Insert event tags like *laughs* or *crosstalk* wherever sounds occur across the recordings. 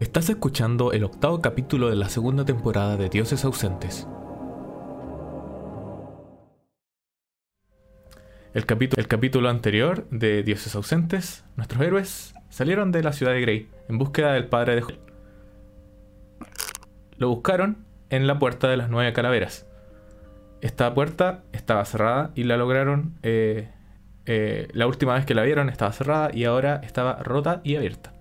Estás escuchando el octavo capítulo de la segunda temporada de Dioses Ausentes. El, capítulo, anterior de Dioses Ausentes, nuestros héroes salieron de la ciudad de Grey en búsqueda del padre de Joel. Lo buscaron en la puerta de las nueve calaveras. Esta puerta estaba cerrada y la lograron. eh, eh, la última vez que la vieron estaba cerrada y ahora estaba rota y abierta.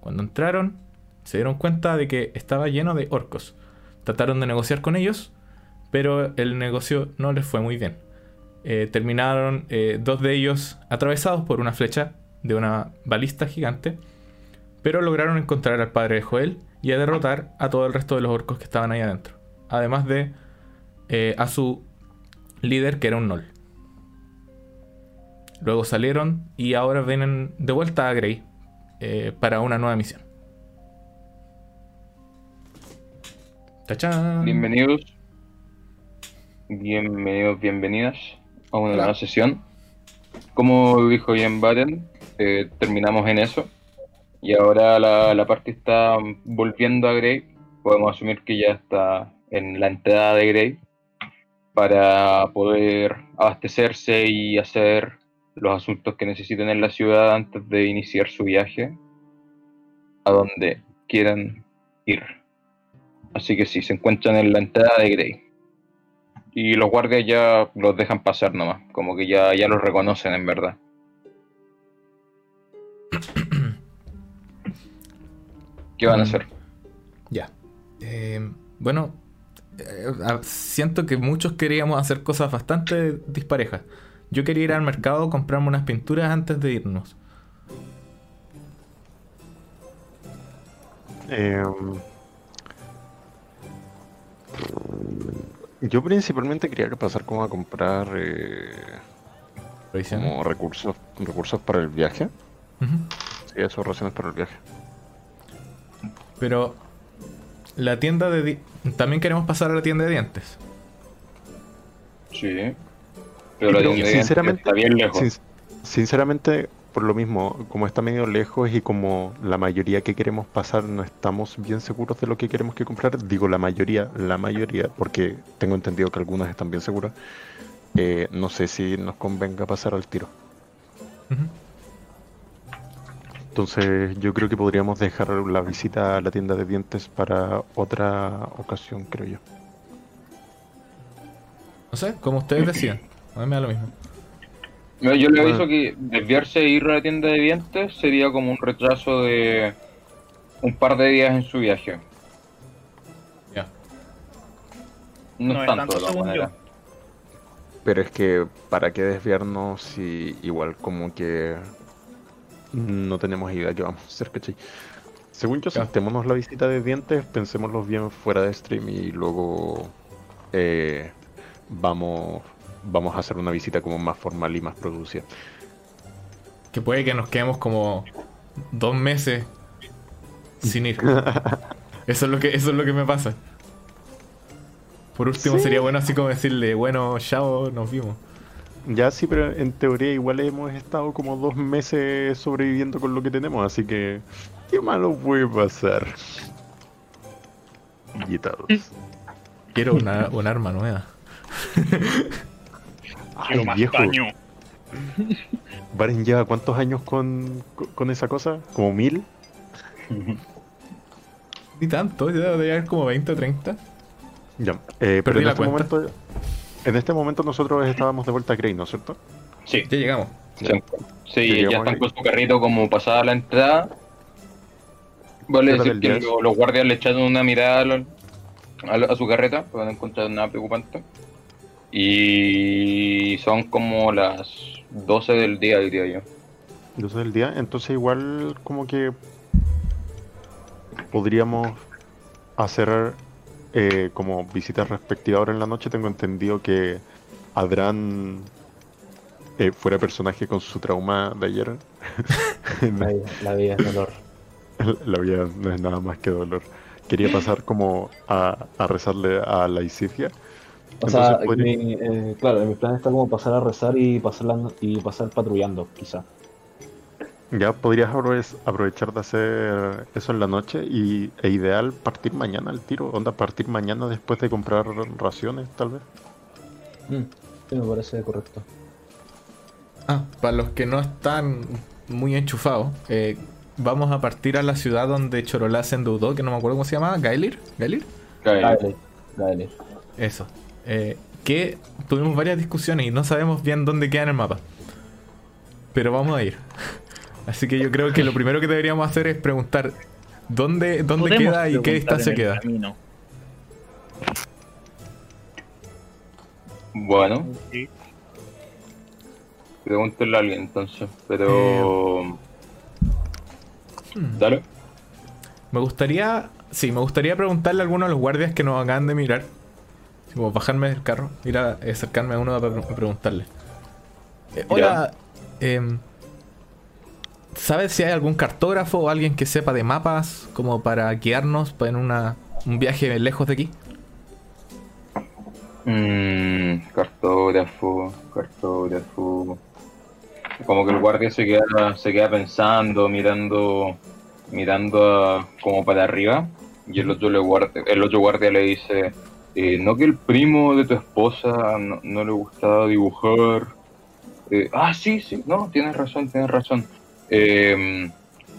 Cuando entraron, se dieron cuenta de que estaba lleno de orcos. Trataron de negociar con ellos, pero el negocio no les fue muy bien. Eh, terminaron eh, dos de ellos atravesados por una flecha de una balista gigante, pero lograron encontrar al padre de Joel y a derrotar a todo el resto de los orcos que estaban ahí adentro. Además de eh, a su líder, que era un Nol. Luego salieron y ahora vienen de vuelta a Grey para una nueva misión. ¡Tachán! Bienvenidos. Bienvenidos, bienvenidas a una nueva sesión. Como dijo bien Batten, eh, terminamos en eso. Y ahora la, la parte está volviendo a Grey. Podemos asumir que ya está en la entrada de Grey para poder abastecerse y hacer los asuntos que necesiten en la ciudad antes de iniciar su viaje a donde quieran ir. Así que sí, se encuentran en la entrada de Grey. Y los guardias ya los dejan pasar nomás, como que ya, ya los reconocen en verdad. *clears throat* ¿Qué van a Mm. hacer? Ya. Eh, bueno, eh, siento que muchos queríamos hacer cosas bastante disparejas. Yo quería ir al mercado, comprarme unas pinturas antes de irnos. Eh, yo principalmente quería pasar como a comprar eh, como recursos recursos para el viaje. Ujú. Sí, esos raciones para el viaje. Pero la tienda de... di- También queremos pasar a la tienda de dientes. Sí. Pero la tienda de sinceramente, está bien lejos. Sin- sinceramente, por lo mismo, como está medio lejos y como la mayoría que queremos pasar no estamos bien seguros de lo que queremos que comprar, digo la mayoría, la mayoría, porque tengo entendido que algunas están bien seguras, eh, no sé si nos convenga pasar al tiro. Entonces yo creo que podríamos dejar la visita a la tienda de dientes para otra ocasión, creo yo. No sé, como ustedes decían. A mí me da lo mismo. Yo le Bueno. aviso que desviarse e ir a la tienda de dientes sería como un retraso de un par de días en su viaje. Ya. No, No es tanto, tanto de todas maneras. Pero es que, ¿para qué desviarnos si igual como que no tenemos idea qué vamos a hacer, ¿cachai? Según yo, Ya. saltémonos la visita de dientes, pensémoslo bien fuera de stream y luego eh, vamos, vamos a hacer una visita como más formal y más producida. Que puede que nos quedemos como dos meses sin ir. *laughs* Eso es lo que, eso es lo que me pasa. Por último, Sí. sería bueno así como decirle, bueno, chao, nos vimos. Ya sí, pero en teoría igual hemos estado como dos meses sobreviviendo con lo que tenemos, así que qué malo puede pasar. Guitados. Quiero una, un arma nueva. *laughs* Ay, más viejo, daño. *laughs* Baren lleva cuántos años con, con- con esa cosa? ¿Como mil? *laughs* Ni tanto, ya debe haber como 20 o 30. Ya. Eh, pero en este momento. En este momento nosotros estábamos de vuelta a Grey, ¿no es cierto? Sí, Ya llegamos. sí, sí, llegamos ya están con su carrito como pasada la entrada. Vale decir que los guardias le echaron una mirada a, lo- a lo- a su carreta, pero no encontraron nada preocupante. Y son como las 12 del día, diría yo. 12 del día. Entonces igual como que podríamos hacer eh, como visitas respectivas ahora en la noche. Tengo entendido que Adran eh, fuera personaje con su trauma de ayer. *laughs* La vida, la vida es dolor. *laughs* La vida no es nada más que dolor. Quería pasar como a, a rezarle a la Isifia. O sea, podría- mi- eh, claro, en mi plan está como pasar a rezar y pasar, la- y pasar patrullando, quizá. Ya podrías aprove- aprovechar de hacer eso en la noche y, e ideal partir mañana al tiro. Onda, partir mañana después de comprar raciones, tal vez. Mm, sí, me parece correcto. Ah, para los que no están muy enchufados, eh, vamos a partir a la ciudad donde Chorolá se endeudó, que no me acuerdo cómo se llamaba, Gailir. ¿Gailir? Dale, dale. Eso. Eh, que tuvimos varias discusiones y no sabemos bien dónde queda en el mapa. Pero vamos a ir. *laughs* Así que yo creo que lo *laughs* primero que deberíamos hacer es preguntar dónde, dónde queda y qué distancia queda. camino. Bueno, Sí. pregúntenle a alguien entonces. Pero. Hmm. Dale. Me gustaría, sí, me gustaría preguntarle a alguno de los guardias que nos acaban de mirar. Bajarme del carro, ir a acercarme a uno a, pre- a preguntarle. Eh, hola, em, ¿sabes si hay algún cartógrafo o alguien que sepa de mapas como para guiarnos en una, un viaje lejos de aquí? Mm, cartógrafo, cartógrafo. Como que el guardia se queda, se queda pensando, mirando, mirando a- como para arriba. Y el otro, le guardia, el otro guardia le dice, eh, ¿no que el primo de tu esposa no, no le gustaba dibujar? Eh, ah, sí, sí, no, tienes razón, tienes razón. Eh,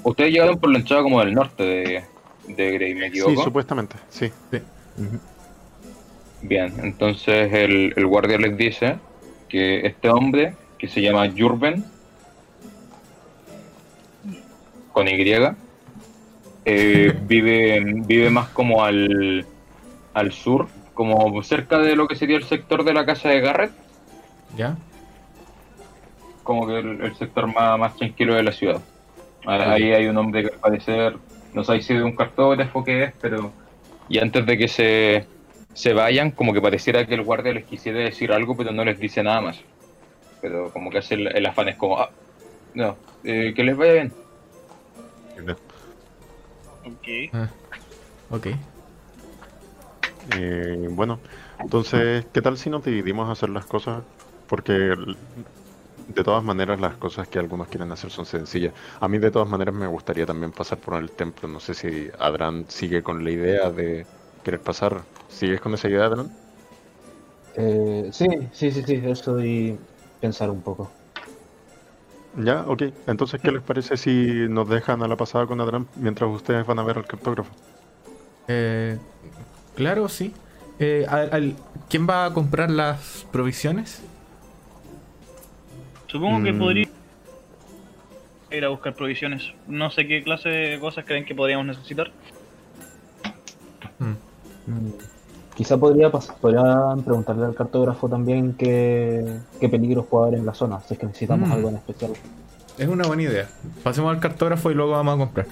ustedes llegaron por la entrada como del norte de, de Grey, ¿me Sí, equivoco? supuestamente, sí. Ujú. Bien, entonces el, el guardia les dice que este hombre, que se llama Jurben, con Y, eh, *laughs* vive, vive más como al, al sur, como cerca de lo que sería el sector de la casa de Garrett, ¿Ya? como que el, el sector más, más tranquilo de la ciudad. Ah, Ahí hay un hombre que al parecer, no sé si de un cartógrafo que es, pero... Y antes de que se, se vayan, como que pareciera que el guardia les quisiera decir algo, pero no les dice nada más. Pero como que hace el, el afán, es como, ah, no, eh, que les vaya bien. Ok. Ah, ok. Eh, bueno, entonces, ¿qué tal si nos dividimos a hacer las cosas? Porque de todas maneras las cosas que algunos quieren hacer son sencillas. A mí de todas maneras me gustaría también pasar por el templo. No sé si Adran sigue con la idea de querer pasar. ¿Sigues con esa idea, Adran? Eh, sí, sí, sí, sí, eso y pensar un poco. Ya, ok. Entonces, ¿qué les parece si nos dejan a la pasada con Adran mientras ustedes van a ver al cartógrafo? Eh, claro, sí. Eh, al- al- ¿Quién va a comprar las provisiones? Supongo que Mm. podría ir a buscar provisiones. No sé qué clase de cosas creen que podríamos necesitar. Mm. Mm, Quizá podría podrían preguntarle al cartógrafo también qué, qué peligros puede haber en la zona, si es que necesitamos Mm. algo en especial. Es una buena idea. Pasemos al cartógrafo y luego vamos a comprar.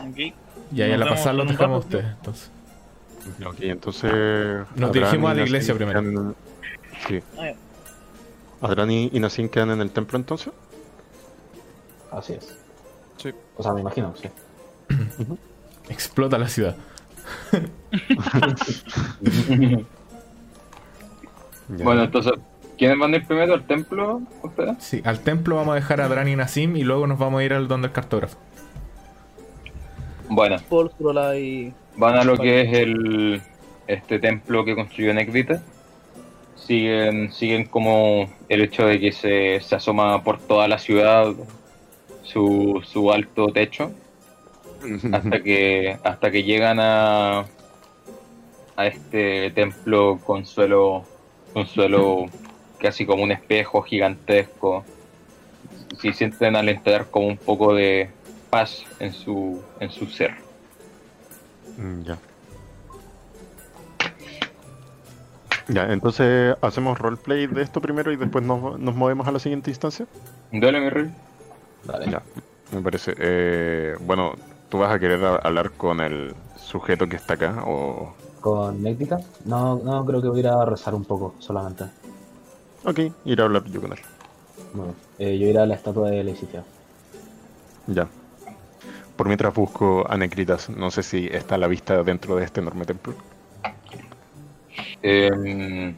Ok. Y ahí a la pasada un dejamos a ustedes. Entonces. Ok, entonces... Nos dirigimos a la iglesia primero. quedan- Sí. ¿Adran y, y Nassim quedan en el templo entonces? Así es. Sí. O sea, me imagino, sí. Explota la ciudad. *laughs* Bueno, entonces, ¿quiénes van a ir primero al templo? ¿Ustedes? Sí, al templo vamos a dejar a Dran y Nassim y luego nos vamos a ir al donde el cartógrafo. Bueno, Strola y. van a lo que es el este templo que construyó Necrita. Siguen, siguen como el hecho de que se, se asoma por toda la ciudad su, su alto techo *laughs* hasta que hasta que llegan a a este templo con suelo con suelo casi como un espejo gigantesco. Si sienten al entrar como un poco de paz en su en su ser Ya. Ya, entonces hacemos roleplay de esto primero y después nos, nos movemos a la siguiente instancia. dale mi rey Dale. Ya, me parece. Eh, bueno, ¿tú vas a querer hablar con el sujeto que está acá? O... ¿Con Néctica? No, no, creo que voy a ir a rezar un poco solamente. Ok, ir a hablar yo con él. Bueno, eh, yo iré a la estatua de Leicitia. Ya. Por mientras busco a Necritas, no sé si está a la vista dentro de este enorme templo. Em,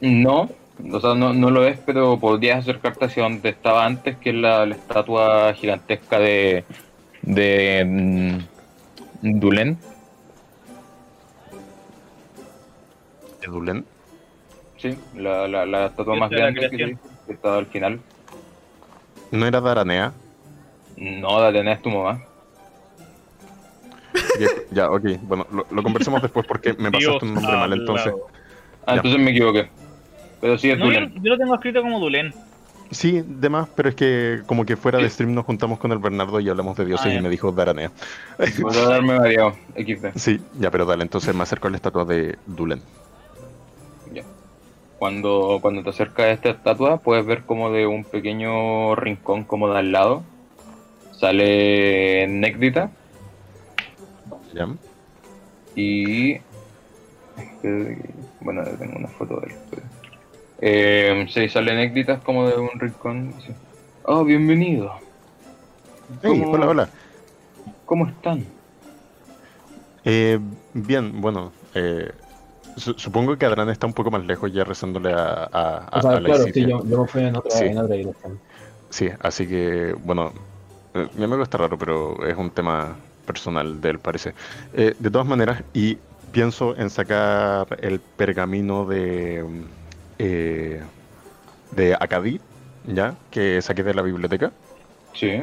no, O sea, no, no lo es, pero podrías acercarte hacia donde estaba antes, que es la, la estatua gigantesca de, de mm, Dulen. ¿De Dulen? Sí, la, la, la estatua más grande que, que estaba al final. ¿No era Daranea? No, dale, no es tu mamá. Ya, ok. Bueno, lo, lo conversamos después porque me pasaste Dios un nombre mal al entonces. Ah, Ya. entonces me equivoqué. Pero sí es No, yo, Dulen. yo lo tengo escrito como Dulen. Sí, demás, pero es que como que fuera de stream nos juntamos con el Bernardo y hablamos de dioses Ah, y me dijo Daranea. Voy a darme variado. XD. Sí, ya, pero dale, entonces me acerco a la estatua de Dulen. Ya. Cuando, cuando te acercas a esta estatua, puedes ver como de un pequeño rincón como de al lado sale Nécdita y... este, Bueno, tengo una foto de él. pero- Eh, sí, sale Nécdita como de un rincón. Oh, bienvenido. Hey, ¿Cómo- hola, hola. ¿Cómo están? Eh, bien, bueno, eh, su- supongo que Adran está un poco más lejos ya rezándole a, a, a- O sea, a la claro, sí, Isitia. yo, yo me fui en otra, Sí. en otra dirección. Sí, así que, bueno, eh, mi amigo está raro, pero es un tema personal de él, parece. Eh, de todas maneras, y pienso en sacar el pergamino de, mm, eh, de Acadí, ¿ya? Que saqué de la biblioteca, Sí.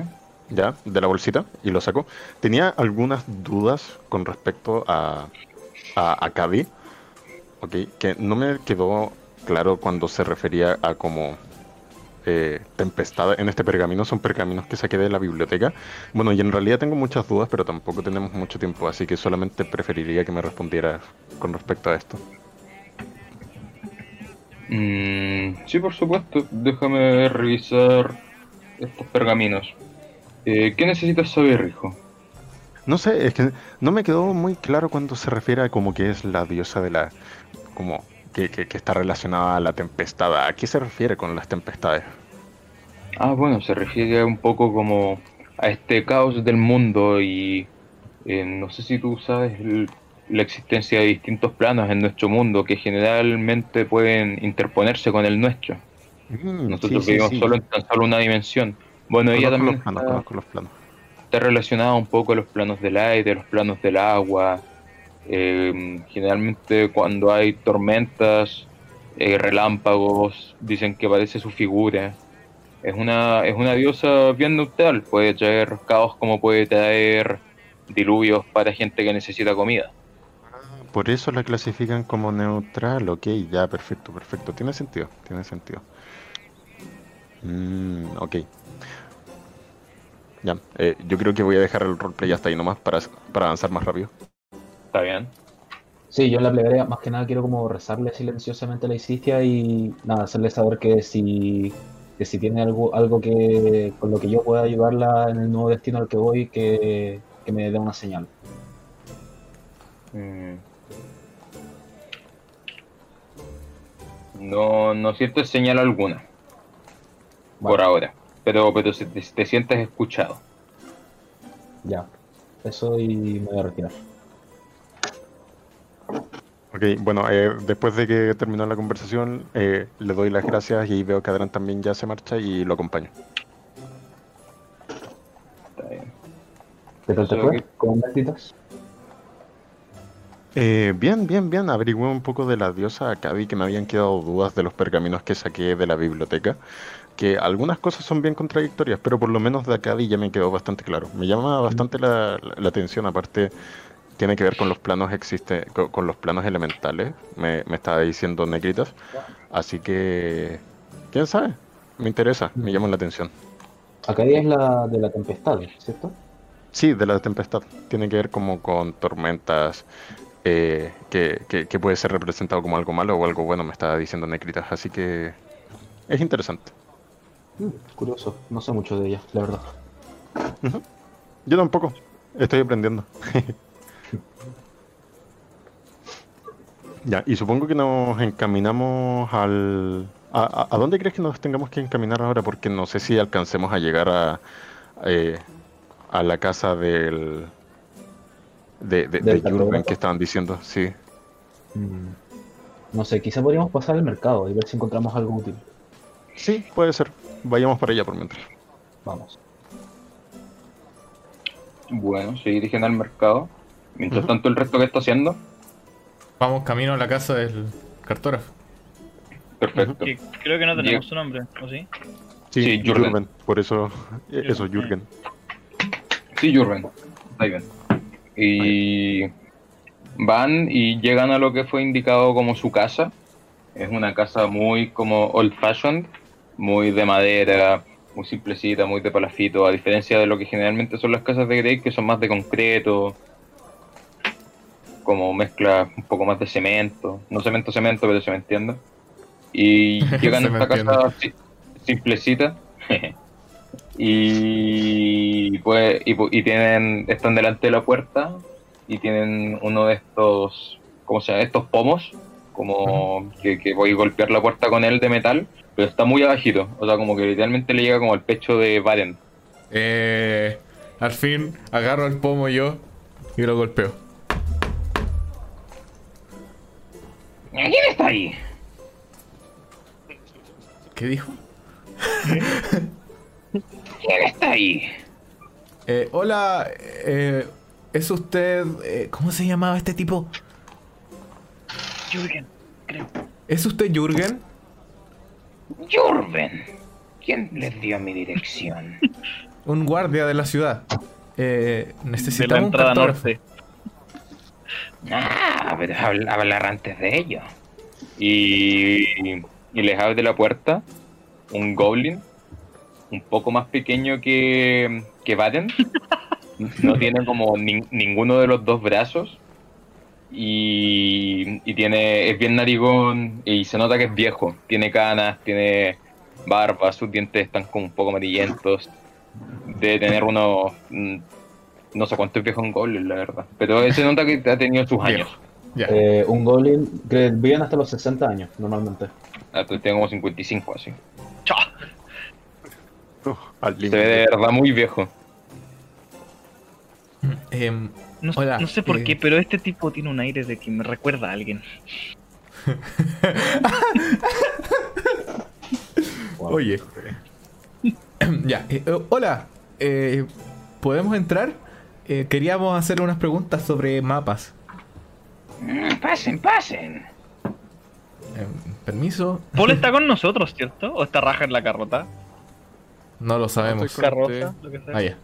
¿ya? De la bolsita, y lo saco. Tenía algunas dudas con respecto a, a Acadí, ¿ok? Que no me quedó claro cuando se refería a como eh, tempestad en este pergamino son pergaminos que saqué de la biblioteca. Bueno, y en realidad tengo muchas dudas, pero tampoco tenemos mucho tiempo, así que solamente preferiría que me respondieras con respecto a esto. Mm, sí, por supuesto. Déjame revisar estos pergaminos. Eh, ¿Qué necesitas saber, hijo? No sé, es que no me quedó muy claro cuando se refiere a como que es la diosa de la... como que, que- que está relacionada a la tempestad. ¿A qué se refiere con las tempestades? Ah, bueno, se refiere un poco como a este caos del mundo y eh, no sé si tú sabes el- la existencia de distintos planos en nuestro mundo que generalmente pueden interponerse con el nuestro. Mm, Nosotros sí, vivimos sí. solo en tan solo una dimensión. Bueno, ella también los planos, está, conozco los planos. está relacionada un poco a los planos del aire, los planos del agua. Eh, generalmente cuando hay tormentas, eh, relámpagos, dicen que aparece su figura. Es una, es una diosa bien neutral, puede traer caos como puede traer diluvios para gente que necesita comida. Por eso la clasifican como neutral, ok, ya, perfecto, perfecto. Tiene sentido, tiene sentido. Mm, ok. Ya, eh, yo creo que voy a dejar el roleplay hasta ahí nomás para, para avanzar más rápido. ¿Está bien? Sí, yo en la plegaria más que nada quiero como rezarle silenciosamente a la Isitia y nada, hacerle saber que si, que si tiene algo, algo que con lo que yo pueda ayudarla en el nuevo destino al que voy, que, que me dé una señal. Mm. No, no sientes señal alguna por ahora, pero, pero si te, te sientes escuchado. ya. Eso y me voy a retirar. Ok, bueno, eh, después de que terminó la conversación, eh, le doy las gracias y veo que Adran también ya se marcha y lo acompaño. Está bien. ¿Qué tal te fue? ¿Cómo? Eh, bien, bien, bien. Averigüé un poco de la diosa Acadi, que me habían quedado dudas de los pergaminos que saqué de la biblioteca. Que algunas cosas son bien contradictorias, pero por lo menos de Acadi ya me quedó bastante claro. Me llama bastante la, la- la atención, aparte tiene que ver con los planos existe, con, con los planos elementales, me, me estaba diciendo Negritas. Así que, quién sabe, me interesa, me llama la atención. Acadia es la de la tempestad, ¿cierto? Sí, de la tempestad. Tiene que ver como con tormentas, eh, que, que- que puede ser representado como algo malo o algo bueno, me estaba diciendo Necritas. Así que es interesante. Mm, curioso, no sé mucho de ella, la verdad. Yo tampoco, estoy aprendiendo. *laughs* ya, y supongo que nos encaminamos al... ¿A, a- a dónde crees que nos tengamos que encaminar ahora? Porque no sé si alcancemos a llegar a, eh, a la casa del... De, de, Del de Jurgen que estaban diciendo, sí. Mm. No sé, quizá podríamos pasar al mercado y ver si encontramos algo útil. Sí, puede ser. Vayamos para allá por mientras. Vamos. Bueno, se dirigen al mercado. Mientras tanto, el resto que está haciendo, Vamos camino a la casa del cartógrafo. perfecto. Creo que no tenemos su nombre, ¿o sí? Sí, Jürgen. Por eso, eh, eso, Jürgen. Sí, Jurgen. Está bien. Y van y llegan a lo que fue indicado como su casa. Es una casa muy como old fashioned, muy de madera, muy simplecita, muy de palafito, a diferencia de lo que generalmente son las casas de Grey, que son más de concreto, como mezcla un poco más de cemento, no cemento cemento, pero se me entiende. Y *laughs* llegan a esta casa si- simplecita. *laughs* y pues y, y tienen están delante de la puerta y tienen uno de estos ¿cómo se llama? estos pomos como que, que voy a golpear la puerta con él de metal pero está muy abajito o sea como que literalmente le llega como al pecho de Varen Eh, al fin agarro el pomo yo y lo golpeo. ¿Quién está ahí? ¿Qué dijo? ¿quién está ahí? Eh, hola, eh, ¿es usted... eh, ¿Cómo se llamaba este tipo? Jürgen, creo. ¿Es usted Jürgen? Jurven ¿quién les dio mi dirección? Un guardia de la ciudad. Eh, De la necesitamos un entrada cartógrafo. norte. Ah, pero habl- hablar antes de ello. Y, y les abre la puerta un goblin un poco más pequeño que, que. No tiene como nin- ninguno de los dos brazos. Y, y tiene es bien narigón y se nota que es viejo. Tiene canas, tiene barba, sus dientes están como un poco amarillentos. Debe tener unos... No sé cuánto es viejo un goblin, la verdad. Pero se nota que ha tenido sus años. Eh, un goblin que viven hasta los 60 años, normalmente. Ah, pues tengo como 55 así. Chao. Se ve de verdad muy viejo. Em, No, Hola, no sé por eh. qué, pero este tipo tiene un aire de que me recuerda a alguien. *laughs* Oye. ya. eh, eh, hola. eh, ¿Podemos entrar? Eh, queríamos hacer unas preguntas sobre mapas. Mm, Pasen, pasen. Em, Permiso. *laughs* Paul está con nosotros, ¿cierto? ¿O está raja en la carrota? No lo sabemos. Con- Carroza, lo que sea. Ah, ya.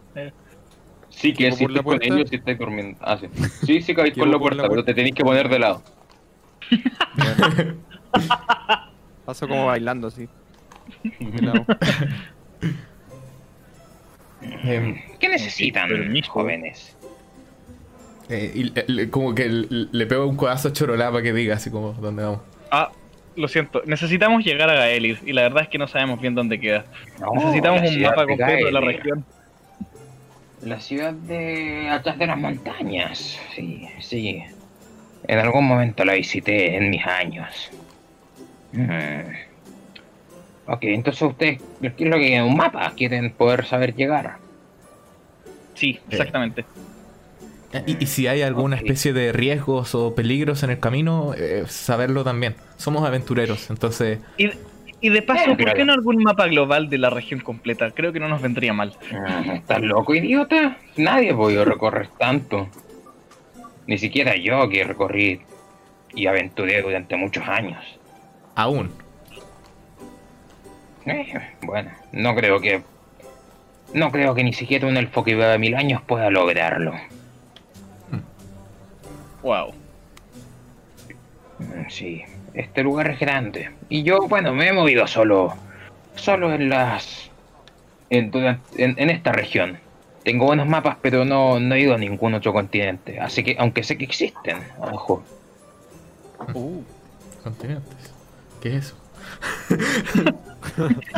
Sí, que ¿Como si por estáis con ellos, si estáis durmiendo. Ah, sí. Sí, sí, cabéis ¿Como con la por puerta, la pero te tenéis que poner de lado. *laughs* Paso como bailando así. *laughs* de lado. Em, ¿Qué necesitan, Permiso. jóvenes? eh, y le- como que le, le pego un codazo a Chorolá para que diga así como dónde vamos. Ah, lo siento. Necesitamos llegar a Gaelir y la verdad es que no sabemos bien dónde queda. No, Necesitamos un mapa completo de la región. La ciudad de atrás de las montañas. Sí, sí. En algún momento la visité en mis años. Mm. Ok, entonces ustedes, ¿qué es lo que quieren? ¿Un mapa? ¿Quieren poder saber llegar? Sí, exactamente. Eh, Y, y si hay alguna especie de riesgos o peligros en el camino, eh, saberlo también. Somos aventureros, entonces Y, y de paso, Eh, ¿por claro. qué no algún mapa global de la región completa? Creo que no nos vendría mal. Ah, ¿Estás loco, idiota? Nadie ha podido recorrer *laughs* tanto. Ni siquiera yo que recorrí y aventuré durante muchos años. aún. Eh, bueno, no creo que... No creo que ni siquiera un elfo que viva mil años pueda lograrlo. Wow. Mm, Sí, este lugar es grande. Y yo, bueno, me he movido solo... Solo en las... En, en, en esta región. Tengo buenos mapas, pero no, no he ido a ningún otro continente. Así que, aunque sé que existen, ojo. Uh, Continentes. ¿Qué es eso? *laughs*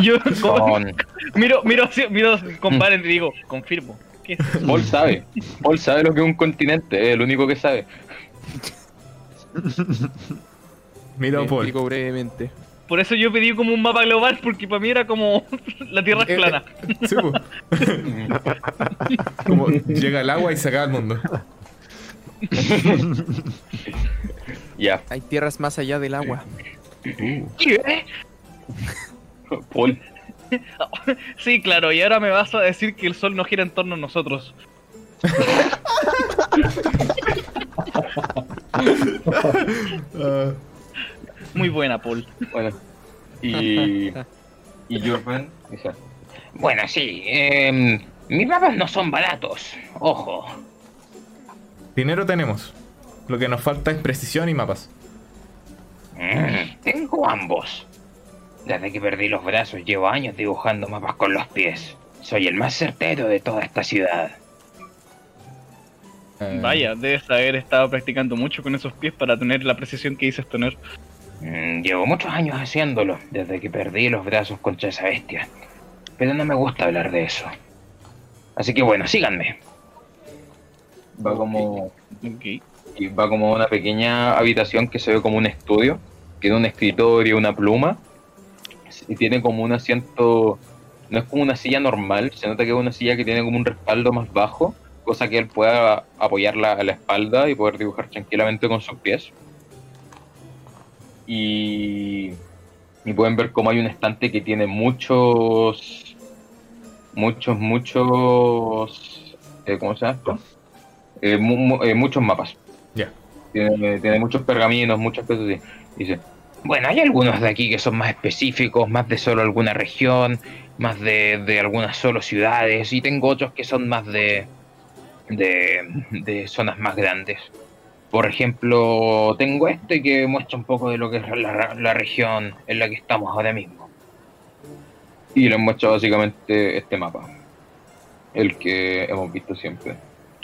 Yo Son... miro, miro, miro, comparen y digo, confirmo. ¿Qué es? Paul sabe. Paul sabe lo que es un continente, es el único que sabe. Mira, me Paul. explico brevemente. Por eso yo pedí como un mapa global, porque para mí era como *laughs* la Tierra es Eh, plana. eh, sí, *laughs* como llega el agua y se acaba el mundo. Ya. Hay tierras más allá del agua. ¿Qué? Paul, *laughs* Sí, claro, y ahora me vas a decir que el sol no gira en torno a nosotros. *laughs* Muy buena, Paul. bueno. Y. Y Jurgen dice: Bueno, sí. em, mis mapas no son baratos. Ojo. Dinero tenemos. Lo que nos falta es precisión y mapas. Mm, tengo ambos. Desde que perdí los brazos llevo años dibujando mapas con los pies. Soy el más certero de toda esta ciudad. Eh, Vaya, debes haber estado practicando mucho con esos pies para tener la precisión que dices tener. Mm, llevo muchos años haciéndolo, desde que perdí los brazos contra esa bestia. Pero no me gusta hablar de eso. Así que bueno, síganme. Va como. Ok. Y va como a una pequeña habitación que se ve como un estudio. Tiene un escritorio, una pluma. Y tiene como un asiento. No es como una silla normal, se nota que es una silla que tiene como un respaldo más bajo. Cosa que él pueda apoyarla a la espalda y poder dibujar tranquilamente con sus pies. Y. Y pueden ver cómo hay un estante que tiene muchos. Muchos, muchos. eh, ¿Cómo se llama esto? Eh, mu- mu- eh, muchos mapas. Ya. Tiene, tiene muchos pergaminos, muchas cosas así. Dice, Bueno, hay algunos de aquí que son más específicos, más de solo alguna región, más de, de algunas solo ciudades, y tengo otros que son más de, de, de zonas más grandes. Por ejemplo, tengo este que muestra un poco de lo que es la, la región en la que estamos ahora mismo. y les muestra básicamente este mapa. El que hemos visto siempre.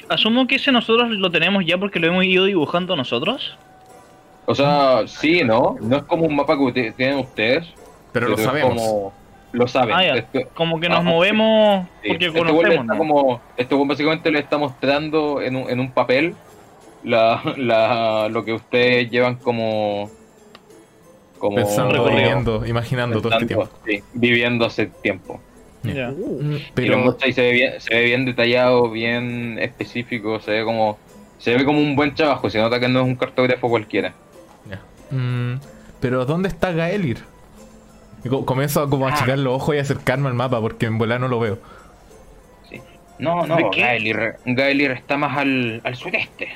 Asumo que ese nosotros lo tenemos ya porque lo hemos ido dibujando nosotros. O sea, sí, ¿no? No es como un mapa que usted- tienen ustedes. pero lo sabemos. como- lo saben. Ah. Este- Como que nos Ajá. movemos sí. porque Este como, este básicamente le está mostrando en un, en un papel la, la, lo que ustedes llevan como... como Pensando, recorrido. viviendo, imaginando todo este tiempo. sí, viviendo hace tiempo. Ya. Mm, lo Pero y se ve bien, se ve bien detallado, bien específico, se ve como se ve como un buen trabajo, se nota que no es un cartógrafo cualquiera. Ya. Mm, pero ¿dónde está Gaelir? Y co- Comienzo a como a Ah. achicar los ojos y acercarme al mapa porque en volar no lo veo. No, no, ¿De qué? Gaelir, Gaelir está más al, al sureste.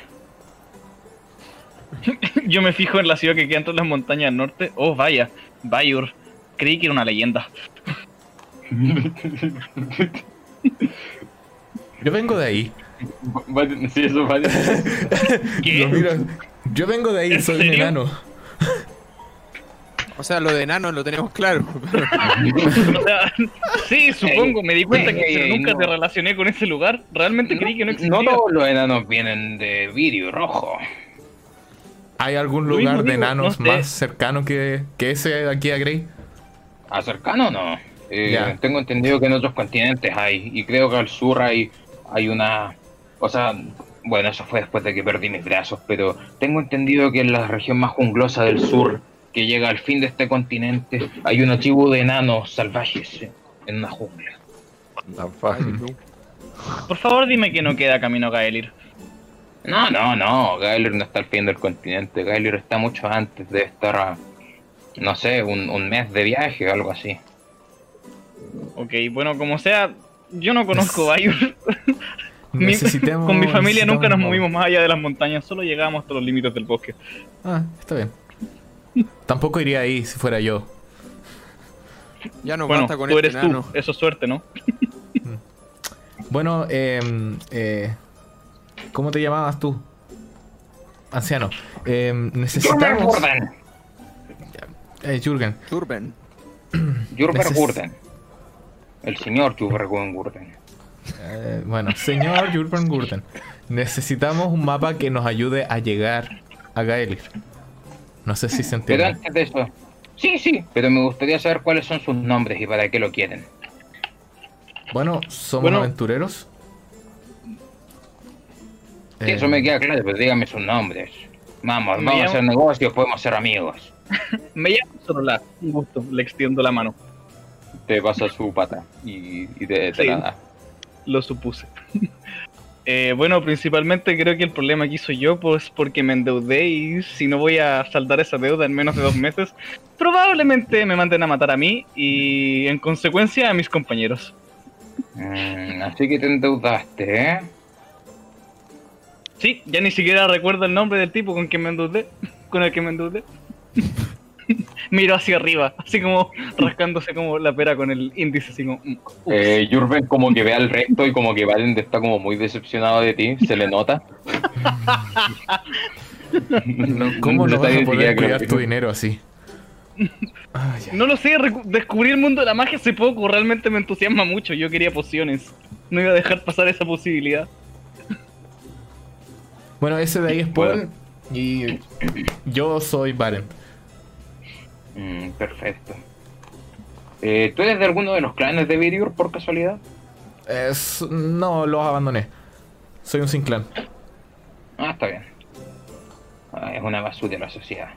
*laughs* Yo me fijo en la ciudad que queda entre las montañas del norte. Oh, vaya, Bayur. Creí que era una leyenda. Yo vengo de ahí. *laughs* Sí, eso *laughs* miro. Yo vengo de ahí, ¿En soy un enano. O sea, lo de enano lo tenemos claro. pero- *laughs* O sea, sí, supongo. Me di cuenta que ey, nunca no. te relacioné con ese lugar. Realmente creí que no existía. No todos los enanos vienen de vidrio rojo. ¿Hay algún lugar de enanos no sé. más cercano que, que ese de aquí a Grey? ¿A cercano no? Eh. Tengo entendido que en otros continentes hay, y creo que al sur hay, hay una. O sea, bueno, eso fue después de que perdí mis brazos, pero tengo entendido que en la región más junglosa del sur, que llega al fin de este continente, hay una tribu de enanos salvajes en una jungla. Tan fácil. Por favor, dime que no queda camino a Gaelir. No, no, no, Gaelir no está al fin del continente, Gaelir está mucho antes de estar a, no sé, un, un mes de viaje o algo así. Ok, bueno, como sea, yo no conozco *laughs* Bayur. *laughs* Mi- Necesitemos- con mi familia nunca nos movimos más allá de las montañas, solo llegábamos hasta los límites del bosque. Ah, está bien. Tampoco iría ahí si fuera yo. Ya no bueno, basta con tú este eres tú, eso es suerte, ¿no? Bueno, eh, eh, ¿cómo te llamabas tú? Anciano. Eh, Jurgen necesitamos... Eh, Jürgen. Jurber *clears throat* Neces- Gurden. El señor Jurber Gurden. Eh, bueno, señor Jürgen Gurden. Necesitamos un mapa que nos ayude a llegar a Gaelir. No sé si se Pero entiende. antes de eso, sí, sí, pero me gustaría saber cuáles son sus nombres y para qué lo quieren. Bueno, somos Bueno. aventureros. Sí, Eh, eso me queda claro, pero dígame sus nombres. Vamos, vamos llamo- a hacer negocios, podemos ser amigos. *laughs* Me llamo Sorola, un gusto, le extiendo la mano, Te pasa su pata y, y te, te Sí. la da. lo supuse. *laughs* Eh, bueno, principalmente creo que el problema aquí soy yo, pues porque me endeudé y si no voy a saldar esa deuda en menos de dos meses, probablemente me manden a matar a mí y en consecuencia a mis compañeros. Mm, así que te endeudaste, ¿eh? Sí, ya ni siquiera recuerdo el nombre del tipo con quien me endeudé, con el que me endeudé. *laughs* Miro hacia arriba, así como rascándose como la pera con el índice, así como... mm. Eh, Jurven como que ve al resto y como que Valen está como muy decepcionado de ti, se le nota. No, *laughs* ¿Cómo no está vas a poder cuidar creo tu dinero así? Ah. No lo sé, descubrí el mundo de la magia hace poco, realmente me entusiasma mucho, yo quería pociones. No iba a dejar pasar esa posibilidad. Bueno, ese de ahí es Paul y yo soy Baren. Mm, perfecto. Eh, ¿Tú eres de alguno de los clanes de Viriur por casualidad? Es... No, los abandoné. Soy un sin clan. Ah, está bien. Ah, es una basura la sociedad.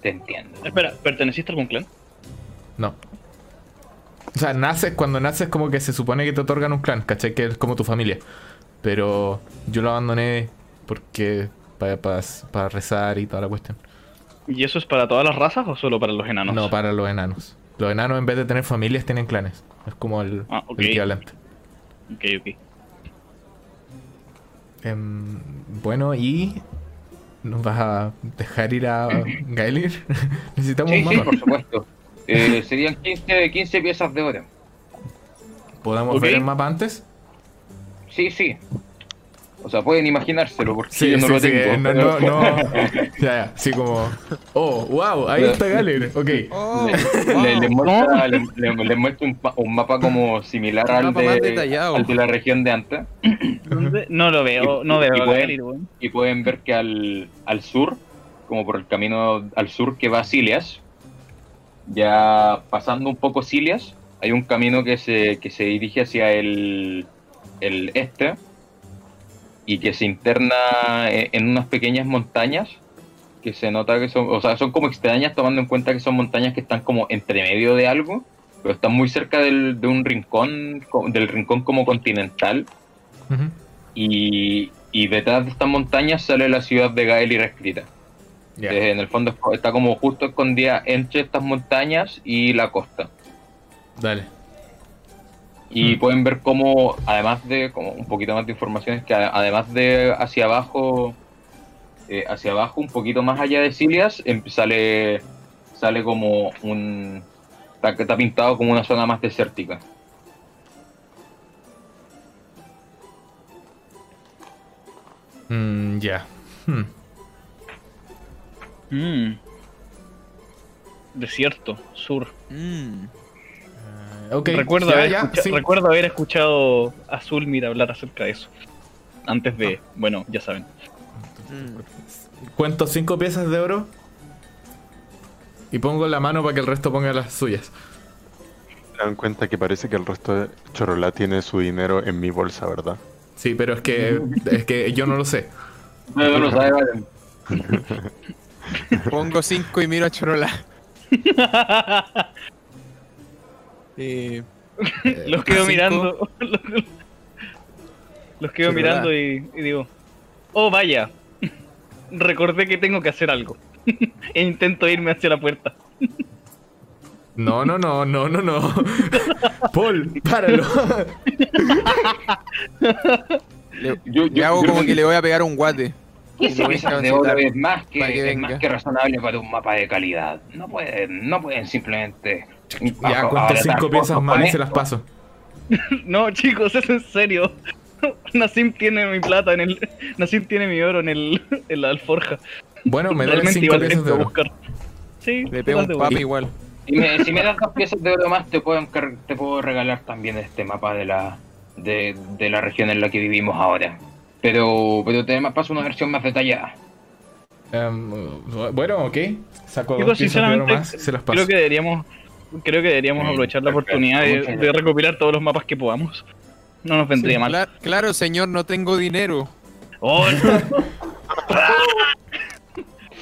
Te entiendo. Espera, ¿perteneciste a algún clan? No. O sea, naces, cuando naces como que se supone que te otorgan un clan, ¿cachai? Que es como tu familia. Pero yo lo abandoné porque para rezar y toda la cuestión. ¿Y eso es para todas las razas o solo para los enanos? No, para los enanos. Los enanos en vez de tener familias tienen clanes. Es como el, Ah, ok. el equivalente. Ok, ok. Em, bueno, y... ¿Nos vas a dejar ir a *clears throat* Gaelir? *laughs* Necesitamos Sí, un sí, mapa. por supuesto. Eh, serían 15, 15 piezas de oro. ¿Podemos ver el mapa antes? Sí, sí. O sea, pueden imaginárselo porque Sí, yo no sí, lo sí, tengo. no, pero- no, no. Ya, ya, sí, como. Oh, wow, ahí está Galer. Ok. Oh, Le, wow. le- le muestra, le- le- le muestra un, pa- un mapa como similar Un al mapa de, detallado. al de la región de antes. ¿Dónde? No lo veo, Y- no y veo a pueden-. Y pueden ver que al, al sur, como por el camino al sur que va a Silias, ya pasando un poco Silias, hay un camino que se, que se dirige hacia el, el este y que se interna e- en unas pequeñas montañas que se nota que son, o sea, son como extrañas tomando en cuenta que son montañas que están como entre medio de algo, pero están muy cerca del, de un rincón, del rincón como continental y, y detrás de estas montañas sale la ciudad de Gaelir escrita. Ya. Eh, en el fondo es- está como justo escondida entre estas montañas y la costa. Dale. Y Hmm. pueden ver cómo, además de, como un poquito más de información, es que además de hacia abajo, eh, hacia abajo, un poquito más allá de Silias, em- sale, sale como un... Está, está pintado como una zona más desértica. Mm, ya. Hmm. Mm. Desierto, sur. Mm. Eh, ok. recuerdo, ya, haber ya, escucha- sí. recuerdo haber escuchado a Zulmir hablar acerca de eso. Antes de, bueno, ya saben. Mm. Cuento cinco piezas de oro. Y pongo la mano para que el resto ponga las suyas. Se dan cuenta que parece que el resto de Chorola tiene su dinero en mi bolsa, ¿verdad? Sí, pero es que, *laughs* es que yo no lo sé. No, lo sabe, vale. *laughs* Pongo 5 y miro a Chorola. *laughs* Eh, Los quedo mirando. Los quedo Sí, mirando y, y digo, oh vaya, recordé que tengo que hacer algo. *laughs* e intento irme hacia la puerta. No, no, no, no, no, no. *laughs* Paul, páralo. le, Yo- le hago yo como que le voy a pegar un guate. Y 15 lo voy a piezas de oro es más que, que es más que razonable para un mapa de calidad. No pueden, no pueden simplemente. Ya cuento cinco piezas más y se las paso. *laughs* No, chicos, es en serio. *laughs* Nassim tiene mi plata en el. Nassim tiene mi oro en el. *laughs* en la alforja. Bueno, me dan cinco piezas de oro. buscar. Sí, Le pego un papi igual. Si me, si me das dos piezas de oro más, te puedo, te puedo regalar también este mapa de la, de, de la región en la que vivimos ahora. Pero, pero te paso una versión más detallada. Em, bueno, ok. Saco dos piezas de oro más y se las paso. creo que deberíamos. Creo que deberíamos Sí, aprovechar la oportunidad de, de recopilar todos los mapas que podamos. No nos vendría mal. Cla- claro, señor, no tengo dinero. Oh, no. *laughs*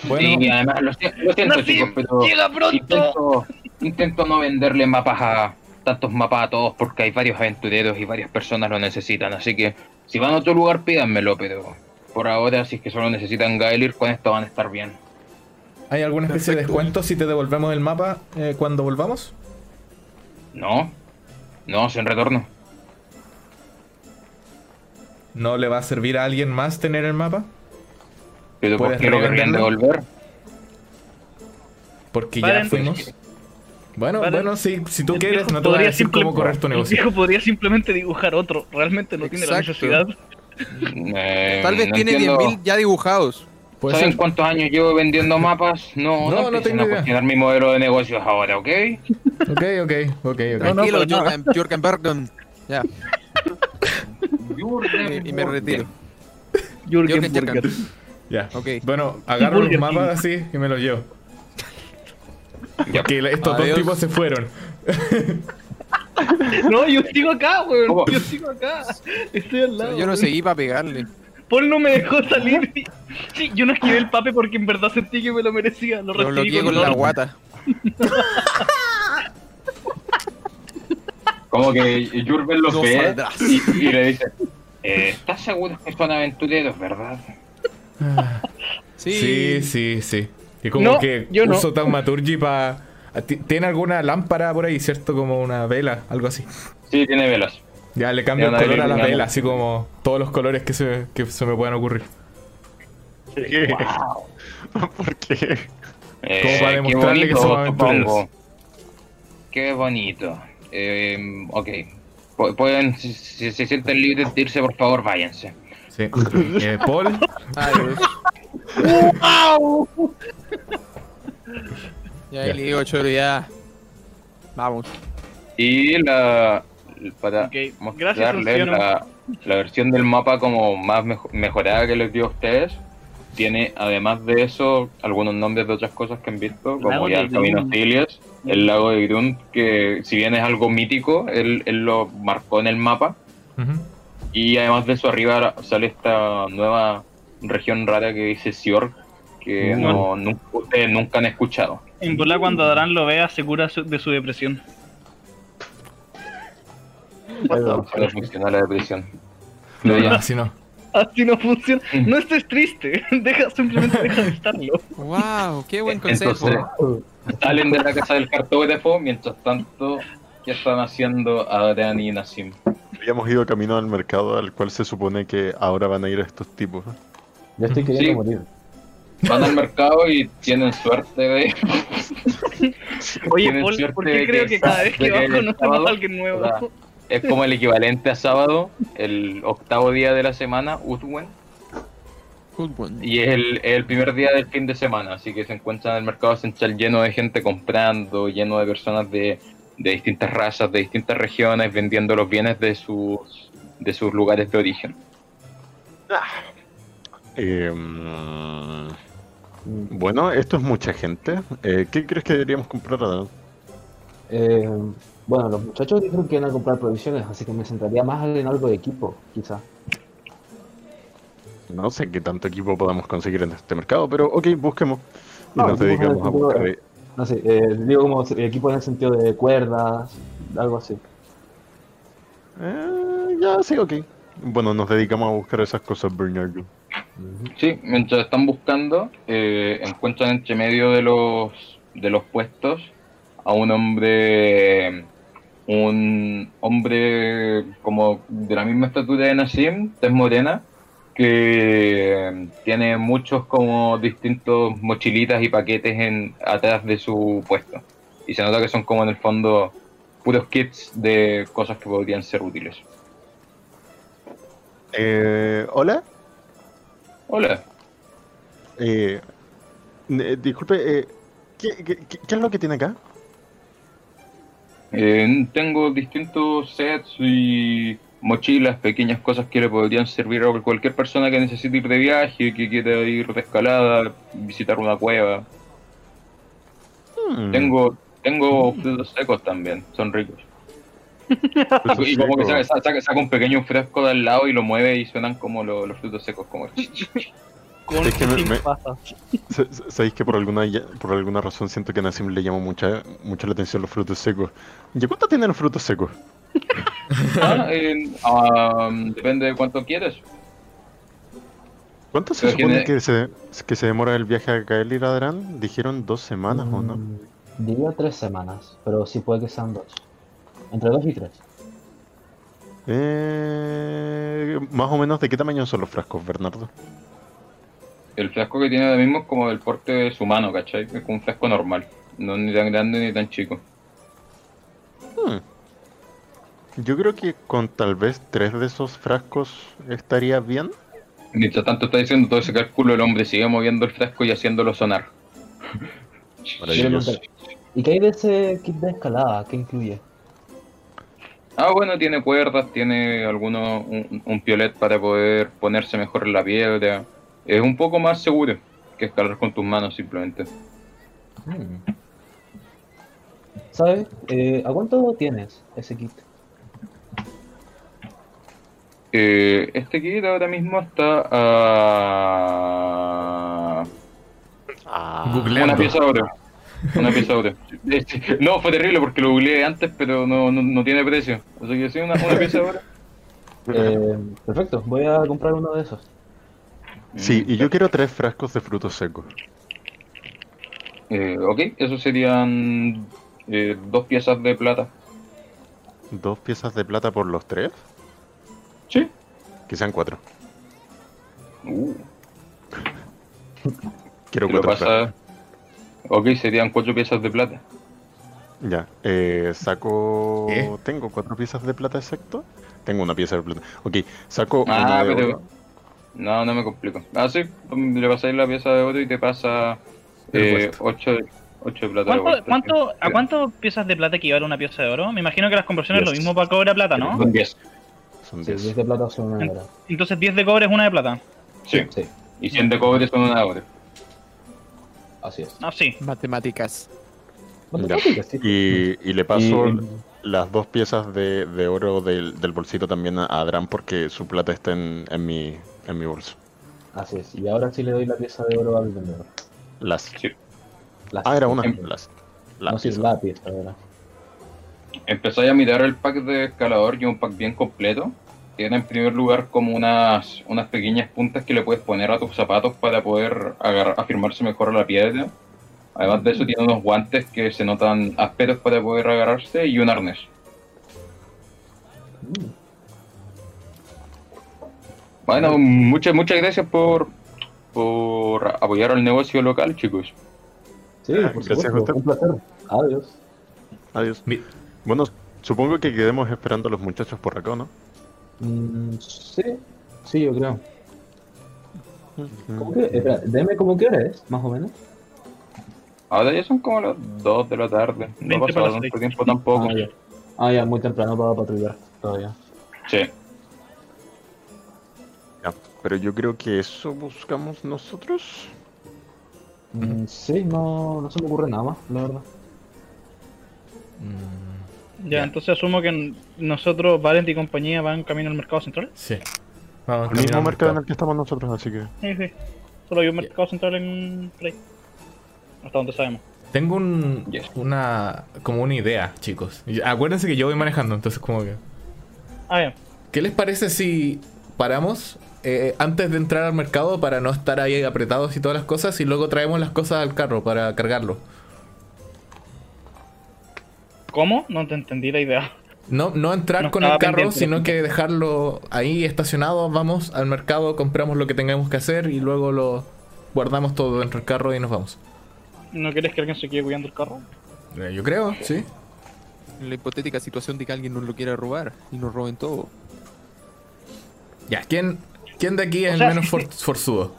Bueno, y además, lo, lo siento, Nassim, chicos, pero ¡Llega pronto! intento, intento no venderle mapas a tantos mapas a todos porque hay varios aventureros y varias personas lo necesitan. Así que Si van a otro lugar, pídanmelo, pero por ahora, si es que solo necesitan Gaelir, con esto van a estar bien. ¿Hay alguna especie de descuento si te devolvemos el mapa eh, cuando volvamos? No, no, sin retorno. ¿No le va a servir a alguien más tener el mapa? Pero ¿por ¿Puedes qué lo querrían devolver? Porque ya fuimos. Bueno, Paren. bueno, si, si tú El quieres, no te voy a decir simple- cómo correr tu El negocio. viejo podría simplemente dibujar otro. Realmente no tiene la necesidad. Eh, Tal vez no tiene entiendo. 10.000 ya dibujados. ¿Saben ser. cuántos años llevo vendiendo mapas? No, No, no, no tengo a cuestionar mi modelo de negocios ahora, ¿ok? Ok, ok, ok, ok. Tranquilo, pero no. Jürgen, Jürgen Bergen. Ya, y, y me retiro. Jürgen Jürgen Burger. Jürgen. Ya. Ok. Bueno, agarro los mapas así y me los llevo. Porque estos dos tipos se fueron. No, yo sigo acá, weón. Yo sigo acá. Estoy al lado. Yo no seguí para pegarle. Paul no me dejó salir. Sí, yo no esquivé el pape porque en verdad sentí que me lo merecía. Lo Lo bloqueé con con la guata. Como que Jurgen los No ve saldrás. y, y le dice, eh, ¿estás seguro que son aventureros, verdad? Sí, Sí, sí, sí. Y como No, que yo no. uso Taumaturgy para. Tiene alguna lámpara por ahí, ¿cierto? Como una vela, algo así. Sí, tiene velas. Ya le cambio el Ya, color a la digamos. vela, así como todos los colores que se, que se me puedan ocurrir. *laughs* *laughs* ¿Por qué? Eh, Como para qué demostrarle que bonito, somos aventureros. supongo. Qué bonito. Eh, ok. Pu- Pueden, si, si se sienten libres de irse, por favor, váyanse. Sí. Eh, Paul, *laughs* Adiós. Ya Ya. le digo, choro, ya. Vamos. Y la para Ok, gracias, mostrarles la, la versión del mapa como más mejo- mejorada que les dio a ustedes. Tiene además de eso algunos nombres de otras cosas que han visto, como ya el Camino Grund. Stilias, el lago de Grund, que si bien es algo mítico, él, él lo marcó en el mapa. Y además de eso arriba sale esta nueva región rara que dice Siorg, que no, nu- ustedes nunca han escuchado. En bola cuando Adran lo vea, se cura su- de su depresión. No funciona la depresión. No, ya. así no. Así no funciona. No estés triste. *laughs* Deja, simplemente deja de estarlo. Wow, qué buen consejo. Entonces, salen de la casa del cartógrafo, mientras tanto, ¿qué están haciendo Adrián y Nassim? Habíamos ido camino al mercado al cual se supone que ahora van a ir estos tipos. Yo estoy queriendo Sí. morir. Van al mercado y tienen suerte de... Oye, Paul, ¿por qué creo que que cada vez que bajo nos tenemos a alguien nuevo? Es como el equivalente a sábado, el octavo día de la semana, Utwen, y es el, primer día del fin de semana, así que se encuentran en el mercado central lleno de gente comprando, lleno de personas de, de distintas razas, de distintas regiones, vendiendo los bienes de sus, de sus lugares de origen. Eh, mm, bueno, esto es mucha gente. Eh, ¿Qué crees que deberíamos comprar? Adán? Eh, bueno, los muchachos dijeron que iban a comprar provisiones, así que me centraría más en algo de equipo, quizá. No sé qué tanto equipo podamos conseguir en este mercado, pero ok, busquemos. Y No, nos dedicamos a buscar. de- No sé, eh, digo como equipo en el sentido de cuerdas, algo así. Eh, ya, sí, ok. Bueno, nos dedicamos a buscar esas cosas, Bernardo. Sí, mientras están buscando, eh, encuentran entre medio de los de los puestos a un hombre, un hombre como de la misma estatura de Nassim, tez morena, que tiene muchos como distintos mochilitas y paquetes en atrás de su puesto. Y se nota que son como en el fondo puros kits de cosas que podrían ser útiles. Eh, Hola. Hola. Eh, eh, disculpe, eh, ¿qué, qué, qué- qué es lo que tiene acá? Eh, tengo distintos sets y mochilas, pequeñas cosas que le podrían servir a cualquier persona que necesite ir de viaje, que quiera ir de escalada, visitar una cueva. Hmm, Tengo tengo frutos secos también, son ricos. Y como que saca, saca- saca un pequeño fresco de al lado y lo mueve y suenan como lo- los frutos secos, como Con que me- me- *laughs* Sabéis que por alguna ya- por alguna razón siento que a Nassim le llamó mucha, mucho la atención los frutos secos. ¿Y cuánto tienen los frutos secos? *laughs* Ah, eh, depende de cuánto quieres. ¿Cuánto se Pero supone tiene- que se, que se demora el viaje a Kael y Radran? Dijeron dos semanas, ¿o no? Mm, Diría tres semanas, pero sí puede que sean dos. Entre dos y tres. Eh, más o menos, ¿de qué tamaño son los frascos, Bernardo? El frasco que tiene ahora mismo es como del porte de su mano, ¿cachai? Es como un frasco normal. No ni tan grande ni tan chico. Hmm. Yo creo que con tal vez tres de esos frascos estaría bien. Mientras tanto está diciendo todo ese cálculo, el hombre sigue moviendo el frasco y haciéndolo sonar. *laughs* ¿Y qué hay de ese kit de escalada? ¿Qué incluye? Ah, bueno, tiene cuerdas, tiene alguno, un, un piolet para poder ponerse mejor en la piedra. Es un poco más seguro que escalar con tus manos simplemente. ¿Sabes? Eh, ¿A cuánto tienes ese kit? Eh, este kit ahora mismo está a una Googleando. pieza de oro. Una pieza de oro. Sí. No, fue terrible porque lo googleé antes, pero no, no, no tiene precio. Así que sí, una, una pieza de oro. Eh, perfecto, voy a comprar uno de esos. Sí, y yo quiero tres frascos de frutos secos. Eh, ok, eso serían eh, dos piezas de plata. Dos piezas de plata por los tres. Sí. Que sean cuatro. Uh, *laughs* Quiero ¿qué lo cuatro pasa? Ok, serían cuatro piezas de plata. Ya, eh, saco... ¿Qué? ¿Tengo cuatro piezas de plata exacto? Tengo una pieza de plata. Ok, saco Ah, una de pero- oro. No, no me complico. Ah, sí, le pasáis la pieza de oro y te pasa El eh, resto. 8, de- ocho de plata. de ¿Cuánto, vuelta, cuánto. ¿A cuántas piezas de plata equivale una pieza de oro? Me imagino que las conversiones es lo mismo para cobre a plata, ¿no? Son 10. Son Sí, 10. 10 de plata son una hora. Entonces 10 de cobre es una de plata. Sí. Sí, Y 100 de cobre son una hora. así es. Ah, sí. Matemáticas. Matemáticas, sí. Y, y le paso Y- las dos piezas de, de oro del, del bolsito también a Adran porque su plata está en, en, mi, en mi bolso. Así es. Y ahora sí le doy la pieza de oro al vendedor. Las. Sí. La- Ah, era una. Em- Las. La no, sí, pieza. la pieza, ¿verdad? Empezáis a mirar el pack de escalador y un pack bien completo. Tiene en primer lugar como unas, unas pequeñas puntas que le puedes poner a tus zapatos para poder agarrar, afirmarse mejor a la piedra. Además de eso tiene unos guantes que se notan ásperos para poder agarrarse y un arnés. Mm. Bueno, muchas muchas gracias por, por apoyar al negocio local, chicos. Sí, Ah, por gracias, supuesto. Un placer. Adiós. Adiós. Mi- Bueno, supongo que quedemos esperando a los muchachos por acá, ¿no? Mm, sí, sí, yo creo. ¿Cómo que? Espera, dime cómo que hora es, más o menos. Ahora ya son como las 2 de la tarde. No 20 ha pasado tanto tiempo tampoco. Ah, ya. Ah, ya, muy temprano para patrullar todavía. Sí. Pero yo creo que eso buscamos nosotros. Mm, sí, no, no se me ocurre nada más, la verdad. Mm, Ya, entonces asumo que nosotros, Valent y compañía, van camino al mercado central. sí. Vamos El camino mismo al mercado en el que estamos nosotros, así que. Sí, sí. Solo hay un mercado central en Play. Hasta donde sabemos. Tengo un, Yes. una como una idea, chicos. Acuérdense que yo voy manejando, entonces como que Ah, bien. ¿Qué les parece si paramos eh, antes de entrar al mercado para no estar ahí apretados y todas las cosas y luego traemos las cosas al carro para cargarlo? ¿Cómo? No te entendí la idea. No, no entrar No con el carro, pendiente. sino que dejarlo ahí estacionado, vamos al mercado, compramos lo que tengamos que hacer y luego lo guardamos todo dentro del carro y nos vamos. ¿No quieres que alguien se quede cuidando el carro? Eh, yo creo, sí. En la hipotética situación de que alguien nos lo quiera robar y nos roben todo. Ya, ¿quién, quién de aquí es O sea, el menos *laughs* for- forzudo?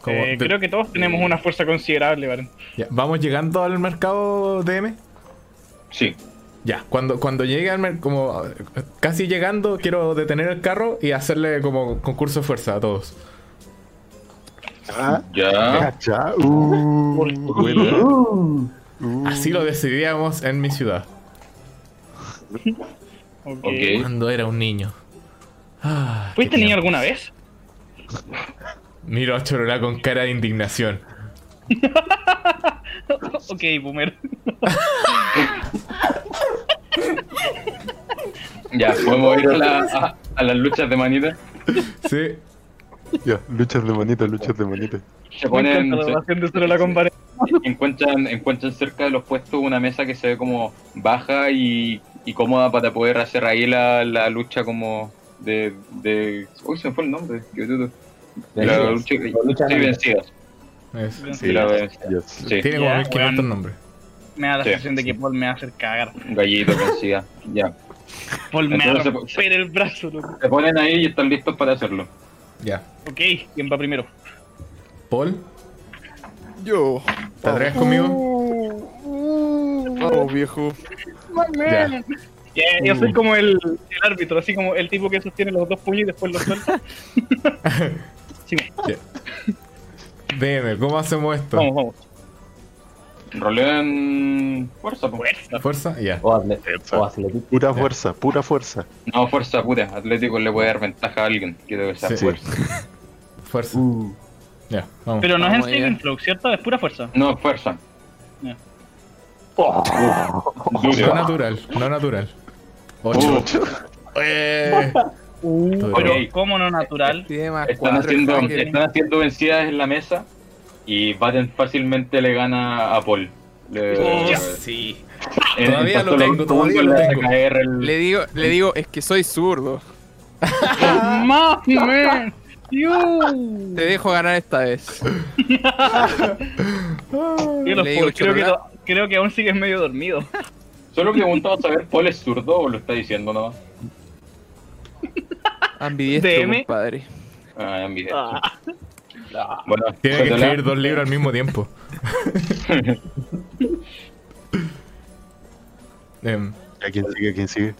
Como Eh, de- creo que todos tenemos una fuerza considerable, ya, ¿Vamos llegando al mercado DM? Sí. Ya, cuando, cuando llegue al como eh, casi llegando, quiero detener el carro y hacerle como concurso de fuerza a todos. Ah, Ya. ya. Uh. Uh. Así lo decidíamos en mi ciudad, *laughs* Ok. Ok. cuando era un niño. Ah, ¿Fuiste niño alguna vez? Miro a Chorola con cara de indignación. *laughs* ok, boomer. Ya, podemos ir a, la- a- a las luchas de manita. Sí. Ya, luchas de manita, luchas de manita. Se ponen, se- de *laughs* encuentran, encuentran cerca de los puestos una mesa que se ve como baja y, y cómoda para poder hacer ahí la, la lucha como de, de... Uy, se me fue el nombre. qué bruto. La lucha, La lucha sí, vencidas. Es- Sí, la sí, Tiene como Ya, 1500 weón. nombres. Me da la Sí. sensación de que Paul me va a hacer cagar. un gallito vencida. Ya. Paul me va a romper el brazo, loco. Se ponen ahí y están listos para hacerlo. Ya. Ok, ¿quién va primero? Paul, Yo. ¿te atreves conmigo? Vamos, viejo. Ya. Yo soy como el, el árbitro, así como el tipo que sostiene los dos puños y después los suelta. *laughs* Sí, Dime, ¿cómo hacemos esto? vamos, vamos. Rolean fuerza, po. Fuerza. ¿Fuerza? Ya. O, atle- o atletismo. Pura fuerza, pura fuerza. No, fuerza pura. Atlético le puede dar ventaja a alguien. Quiero que sea Sí. fuerza. *laughs* Fuerza. Uh, Ya, vamos. Pero no es en saving throw, ¿cierto? Es pura fuerza. No, fuerza. No Duro. natural, no natural. 8. Uh, Pero, *laughs* Ok. ¿cómo no natural? Más están, haciendo, están vencidas en la mesa y Batten fácilmente le gana a Paul. Le, Oh, le- Sí. Todavía lo tengo, todavía lo el- Le digo, le digo, es que soy zurdo. *laughs* Te dejo ganar esta vez. *laughs* Digo, creo, que, creo que aún sigues medio dormido. Solo preguntaba saber Paul es zurdo o lo está diciendo nomás. *laughs* Ambidiestro, DM. compadre. Ah, envidia. Ah. Bueno, Tiene que escribir dos libros al mismo *laughs* tiempo. *laughs* Em, ¿A quién sigue? ¿A quién sigue?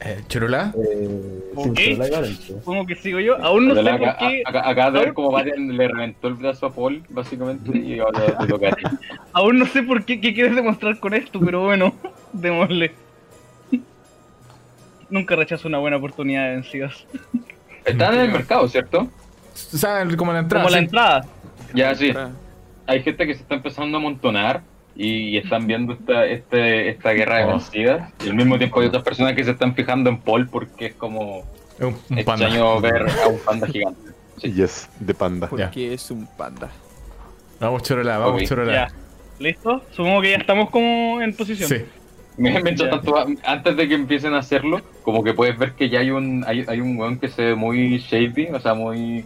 eh, ¿Chorulá? eh, la. Supongo que sigo yo. Aún no sé por acá- qué. acá- Acabas de ver cómo Batten le reventó el brazo a Paul, básicamente, y ahora te toca a ti. Aún no sé por qué, qué quieres demostrar con esto, pero bueno, démosle. Nunca rechazo una buena oportunidad de vencidas. Están en el mercado, ¿cierto? O sea, como la entrada. Como la sí. entrada. Ya, sí. Hay gente que se está empezando a amontonar y, están viendo esta, este, esta guerra de Oh. vencidas. Y al mismo tiempo hay otras personas que se están fijando en Paul porque es como Es Un, un panda. extraño ver a un panda gigante. Sí. Yes, de panda. Porque es un panda. Vamos, Chorulá, vamos, Ok. Chorulá. Ya. ¿Listo? Supongo que ya estamos como en posición. Sí. Mientras Ya. tanto, antes de que empiecen a hacerlo, como que puedes ver que ya hay un hay, hay un weón que se ve muy shady, o sea, muy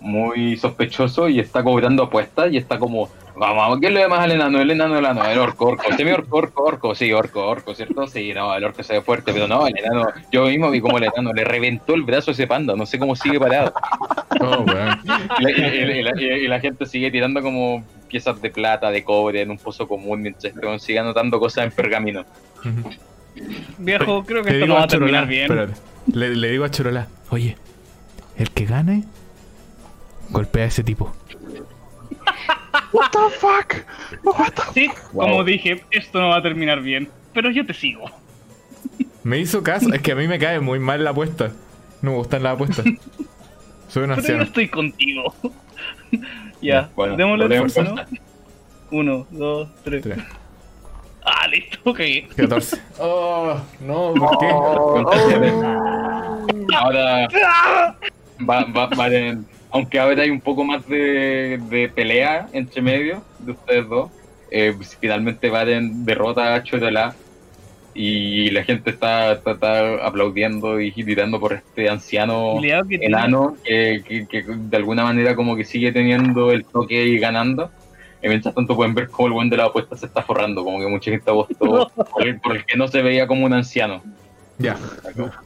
muy sospechoso y está cobrando apuestas y está como, vamos, vamos, ¿quién le ve más al enano? El enano, el enano, el orco, orco, semi orco, orco, orco, sí, orco, orco, ¿cierto? Sí, no, el orco se ve fuerte, pero no, el enano, yo mismo vi como el enano le reventó el brazo a ese panda, no sé cómo sigue parado. Oh, weón. *laughs* Y la, y- y la- y- y la gente sigue tirando como piezas de plata, de cobre en un pozo común mientras este weón sigue anotando cosas en pergamino. Viejo, creo que Le esto no va a a terminar bien. espérate. Le, le digo a Chorolá, oye, el que gane, golpea a ese tipo. *laughs* What the fuck? Sí, Wow. como dije, esto no va a terminar bien. Pero yo te sigo. Me hizo caso, es que a mí me cae muy mal la apuesta. No me gustan las apuestas. *laughs* Soy un Pero yo anciano. estoy contigo. Ya, Bueno, démosle esfuerzo, ¿no? fuerza. *laughs* Uno, dos, tres. Tres. Ah, listo, ok. 14. *laughs* Oh, no, ¿por qué? Ahora va, va, va de- aunque ahora hay un poco más de, de pelea entre medio de ustedes dos, eh, pues, finalmente Baden derrota a Chorolá y la gente está, está, está aplaudiendo y gritando por este anciano que enano que, que- que de alguna manera como que sigue teniendo el toque y ganando. Y mientras tanto pueden ver cómo el buen de la apuesta se está forrando, como que mucha gente apostó *laughs* por el, por el que no se veía como un anciano. Ya.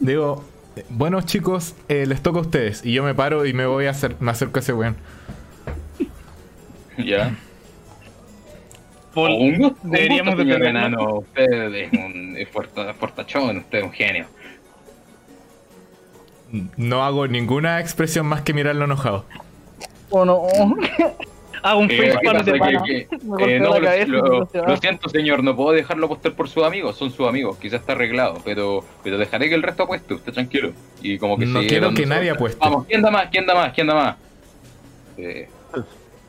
Digo, bueno chicos, eh, les toca a ustedes. Y yo me paro y me voy a hacer, me acerco a ese weón. ¿Ya? Paul, un deberíamos gusto, señor detenernos. enano. Usted es un es fortachón, usted es un genio. No hago ninguna expresión más que mirarlo enojado. ¿O no? *laughs* Hago un Eh, face de Que- pana. que- eh, no, la lo- cabeza siento, señor, no puedo dejarlo apostar por sus amigos, son sus amigos, quizás está arreglado, pero, pero dejaré que el resto apueste, usted tranquilo. Y como que No quiero que nadie apueste. Vamos, ¿quién da más? ¿Quién da más? ¿Quién da más? Eh,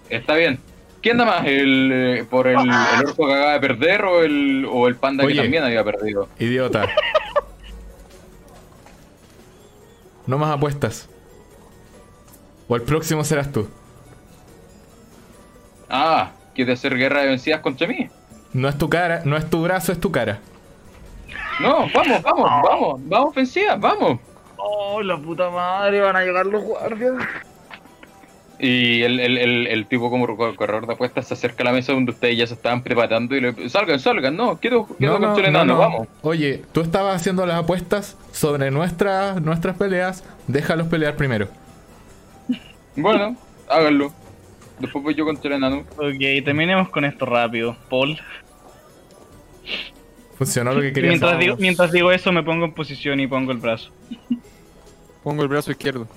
está bien. ¿Quién da más? ¿El, eh, ¿Por el, el orco que acaba de perder o el, o el panda Oye. que también había perdido? Idiota. *laughs* No más apuestas. O el próximo serás tú. Ah, ¿quieres hacer guerra de vencidas contra mí? No es tu cara, no es tu brazo, es tu cara. No, vamos, vamos, vamos, vamos ofensivas, vamos. Oh, la puta madre, van a llegar los guardias. Y el, el, el, el tipo como cor- corredor de apuestas se acerca a la mesa donde ustedes ya se estaban preparando y le salgan, salgan, no, quiero, quiero No, no, no, vamos. Oye, tú estabas haciendo las apuestas sobre nuestras nuestras peleas. Déjalos pelear primero. Bueno, háganlo. Después voy yo contra el enano. Ok, terminemos con esto rápido. Paul. Funcionó lo que querías. Mientras digo, mientras digo eso, me pongo en posición y pongo el brazo. Pongo el brazo izquierdo.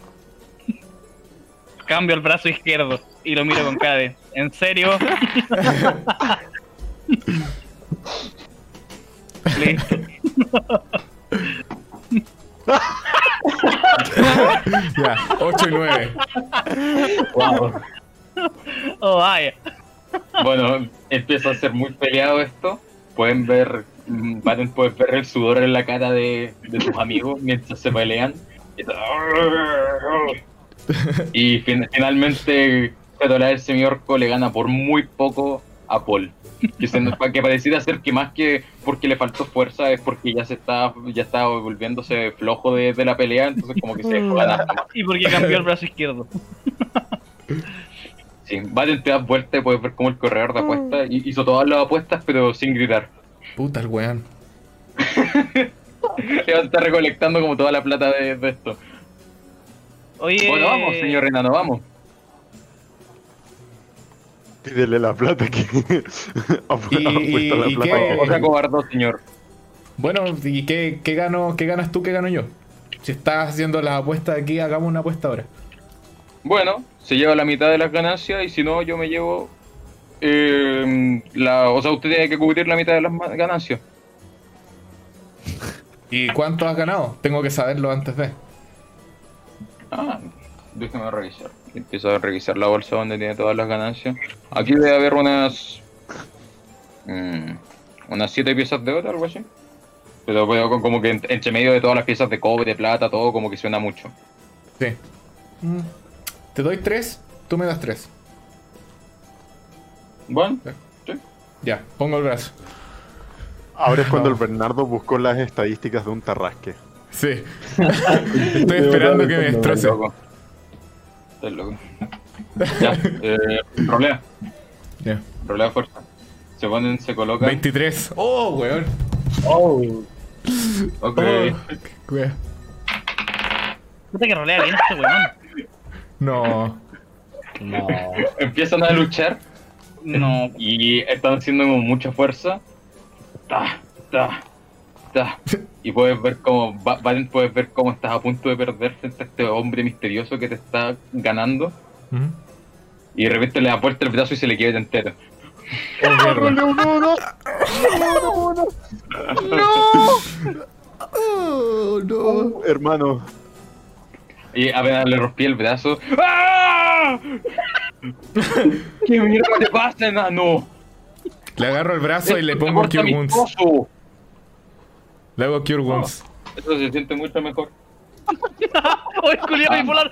Cambio el brazo izquierdo y lo miro con cara de, ¿En serio? Listo. *laughs* Ya, 8 y 9. Wow. Oh, vaya. Bueno, empieza a ser muy peleado esto. Pueden ver, mm, Baten puede ver el sudor en la cara de, de tus amigos mientras se pelean. Y fin- finalmente, Fedora el semiorco le gana por muy poco a Paul. Que, se, que pareciera ser que más que porque le faltó fuerza es porque ya se está ya estaba volviéndose flojo de, de la pelea, entonces como que se dejó ganar. *laughs* Y porque cambió el brazo izquierdo. Sí, Baten te das vuelta y puedes ver como el corredor de apuestas hizo todas las apuestas pero sin gritar. Puta el weón. *laughs* Eva está recolectando como toda la plata de, de esto. Oye. Bueno, vamos, señor enano, vamos. Pídele la plata que. *laughs* Apu- Y- apuesta la y- y plata. qué- O sea, cobardo, señor. Bueno, ¿y qué, qué, gano, qué ganas tú, qué gano yo? Si estás haciendo las apuestas aquí, hagamos una apuesta ahora. Bueno, se lleva la mitad de las ganancias y si no, yo me llevo. eh, la, o sea, usted tiene que cubrir la mitad de las ganancias. ¿Y cuánto has ganado? Tengo que saberlo antes de. Ah, déjeme revisar. Empiezo a revisar la bolsa donde tiene todas las ganancias. Aquí debe haber unas. mm, unas siete piezas de oro, algo así. Pero, con- como que en- entre medio de todas las piezas de cobre, plata, todo como que suena mucho. Sí. Mm. Te doy tres, tú me das tres. Bueno, Ya, pongo el brazo. Ahora es cuando No. el Bernardo buscó las estadísticas de un tarrasque. Sí. *laughs* Estoy esperando que me Estás destroce. loco. Estás loco. Ya, eh, rolea. Ya. Rolea fuerza. Se ponen, se colocan. 23. Oh, weón. Oh, Ok. Oh, weón. Puta que rolea bien este weón. No. no. Empiezan a luchar No. y están haciendo como mucha fuerza. Ta, ta, Y puedes ver cómo, Va- Valen, puedes ver cómo estás a punto de perder frente a este hombre misterioso que te está ganando. Y de repente le da vuelta el brazo y se le quiebra entero. Oh, mierda. *laughs* Oh, no. Uh, hermano, Y apenas le rompí el brazo. ¡Ah! *laughs* ¿Qué mierda te pasa, enano? Le agarro el brazo y le pongo te corta Cure mi Wounds. trozo. Le hago Cure Wounds. Eso se siente mucho mejor. *laughs* ¡Oh, es culiado Ah. bipolar!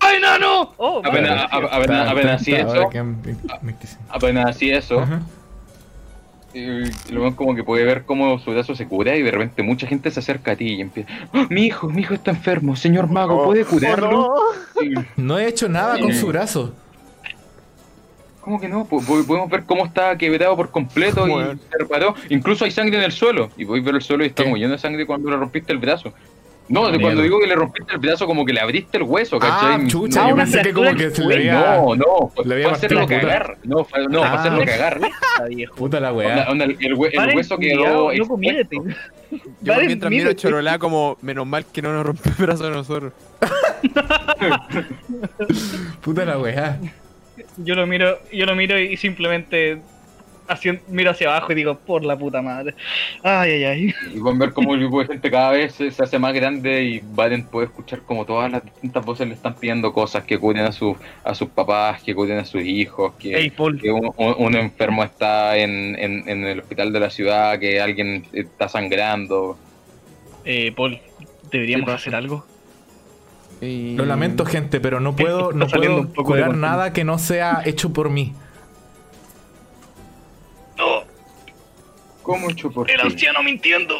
¡Ay, nano! Oh, Apenas, así eso. quedan 20 25. Apenas así eso. Y luego como que puede ver cómo su brazo se cura y de repente mucha gente se acerca a ti y empieza. "Ah, Mi hijo, mi hijo está enfermo, señor mago, ¿puede curarlo? No he hecho nada con su brazo. ¿Cómo que no? Po- Podemos ver cómo está quebrado por completo y se reparó. Incluso hay sangre en el suelo. Y voy a ver el suelo y está como lleno de sangre cuando le rompiste el brazo. No, Mierda. cuando digo que le rompiste el brazo, como que le abriste el hueso, Ah, ¿cachai? chucha, no, yo pensé que como que se le había. no, no, fue, le había fue hacerlo cagar. No, fue, no, fue Ah. hacerlo cagar. *laughs* Puta, la Onda- weá. onda, el, el el Paren, hueso quedó. Yo mientras miro. Chorolá como, menos mal que no nos rompe el brazo a nosotros. *laughs* Puta la weá. Yo lo miro, yo lo miro y simplemente haci- miro hacia abajo y digo, por la puta madre. Ay, ay, ay. Y pueden ver cómo el grupo de gente cada vez se, se hace más grande y Baden puede escuchar como todas las distintas voces le están pidiendo cosas que cuiden a, sus a sus papás, que cuiden a sus hijos, que, un, un- un enfermo está en, en- en el hospital de la ciudad, que alguien está sangrando. Eh, Paul, deberíamos ¿Qué hacer algo. Y- Lo lamento, gente, pero no puedo, no puedo curar nada que no sea hecho por mí. No, ¿Cómo hecho por el ti? anciano mintiendo.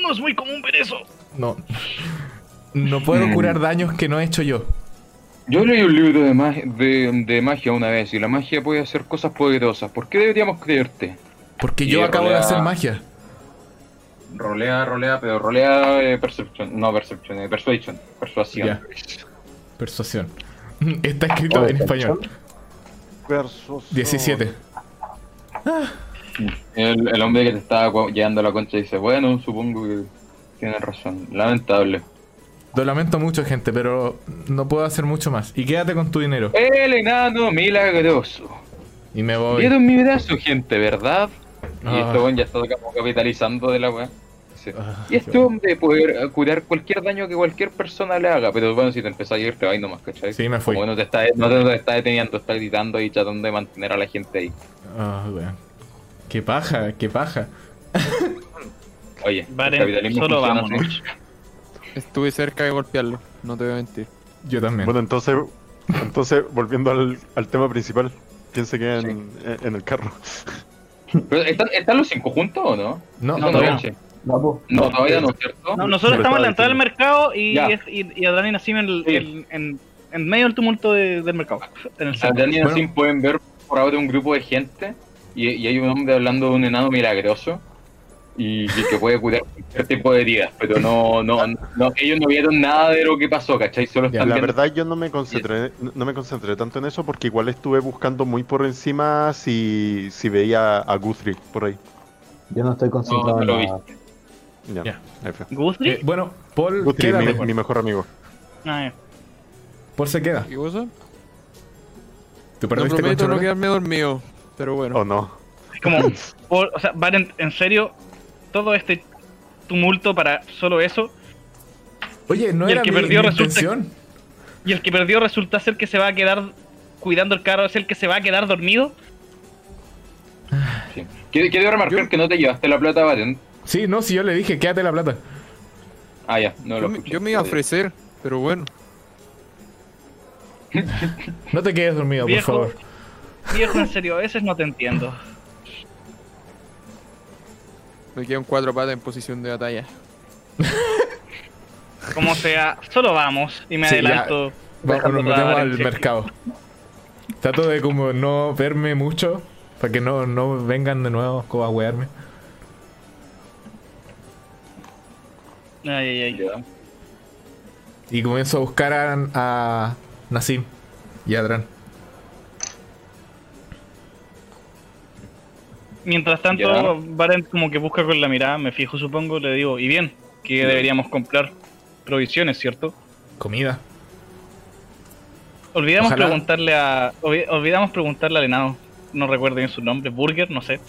No es muy común ver eso. No. No puedo Mm. curar daños que no he hecho yo. Yo leí un libro de, mag- de, de magia una vez y la magia puede hacer cosas poderosas. ¿Por qué deberíamos creerte? Porque Y yo acabo de hacer magia. Rolea, rolea, pero rolea eh, perception, no perception, eh, persuasion, persuasión. Ya. Persuasión. *laughs* Está escrito en español. Versus. 17. El, el hombre que te estaba cu- llevando la concha dice, bueno, supongo que tienes razón. Lamentable. Lo lamento mucho, gente, pero no puedo hacer mucho más. Y quédate con tu dinero. El enano milagroso. Y me voy. Vieron mi brazo, gente, ¿verdad? Y Ah. este weón ya está como capitalizando de la weá. Sí. Ah, Y este hombre puede curar cualquier daño que cualquier persona le haga, pero bueno, si te empezás a ir, te vas nomás, ¿cachai? Sí, me fui. Como no te está, no te, no te está deteniendo, está gritando y tratando de mantener a la gente ahí. Ah, weón. Qué paja, qué paja. *laughs* Oye, el Vale, capitalismo solo vámonos. *laughs* Estuve cerca de golpearlo, no te voy a mentir. Yo también. Bueno, entonces, entonces volviendo al, al tema principal, ¿quién se queda en, en el carro? Pero, ¿están, ¿Están los cinco juntos o no? no, no, no, todavía. No. No, todavía no, ¿cierto? No, nosotros estamos en la entrada del mercado y, Ya. y, y Adán y Nassim en, el- Sí. en, en- en medio del tumulto de- del mercado. En el. Adrián y Bueno. Nassim pueden ver por ahora un grupo de gente y, y hay un hombre hablando de un enano milagroso y, y que puede curar cualquier tipo de heridas, pero no, no, no, ellos no vieron nada de lo que pasó, ¿cachai? Solo Ya, están La viendo- verdad yo no me concentré, no me concentré tanto en eso porque igual estuve buscando muy por encima si, si veía a Guthrie por ahí. Yo no estoy concentrado No, en no lo nada. Ya, Ya. F. ¿Guthrie? Eh, bueno, Paul, Guthrie, mi, mi mejor amigo. Ah, ya. Paul se queda. ¿Qué cosa? ¿Tú perdiste prometo no quedarme dormido, pero bueno. ¿O no? Es como, o sea, Varen, en serio, todo este tumulto para solo eso. Oye, no Y el era que mi, perdió mi resulta- intención. Y el que perdió resulta ser que se va a quedar cuidando el carro, es el que se va a quedar dormido. Sí. Quiero, quiero remarcar Yo- que no te llevaste la plata, Valen. Sí, no, si yo le dije, quédate la plata. Ah, ya, no yo, lo me, escuché. yo me iba a ofrecer, pero bueno. *laughs* No te quedes dormido, Viejo. por favor. Viejo, en serio, a veces no te entiendo. Me quedo en cuatro patas en posición de batalla. *laughs* Como sea, solo vamos y me Sí, adelanto. Vamos, nos metemos al check. mercado. Trato de como no verme mucho para que no, no vengan de nuevo como a wearme. Ay, ay, ay. Ya. Y comienzo a buscar a, a Nassim y a Adran. Mientras tanto, Ya. Varen como que busca con la mirada, me fijo supongo, le digo, y bien, que deberíamos comprar provisiones, ¿cierto? Comida. Olvidamos Ojalá. preguntarle a. olvi- Olvidamos preguntarle al enano, no recuerdo bien su nombre, Burger, no sé.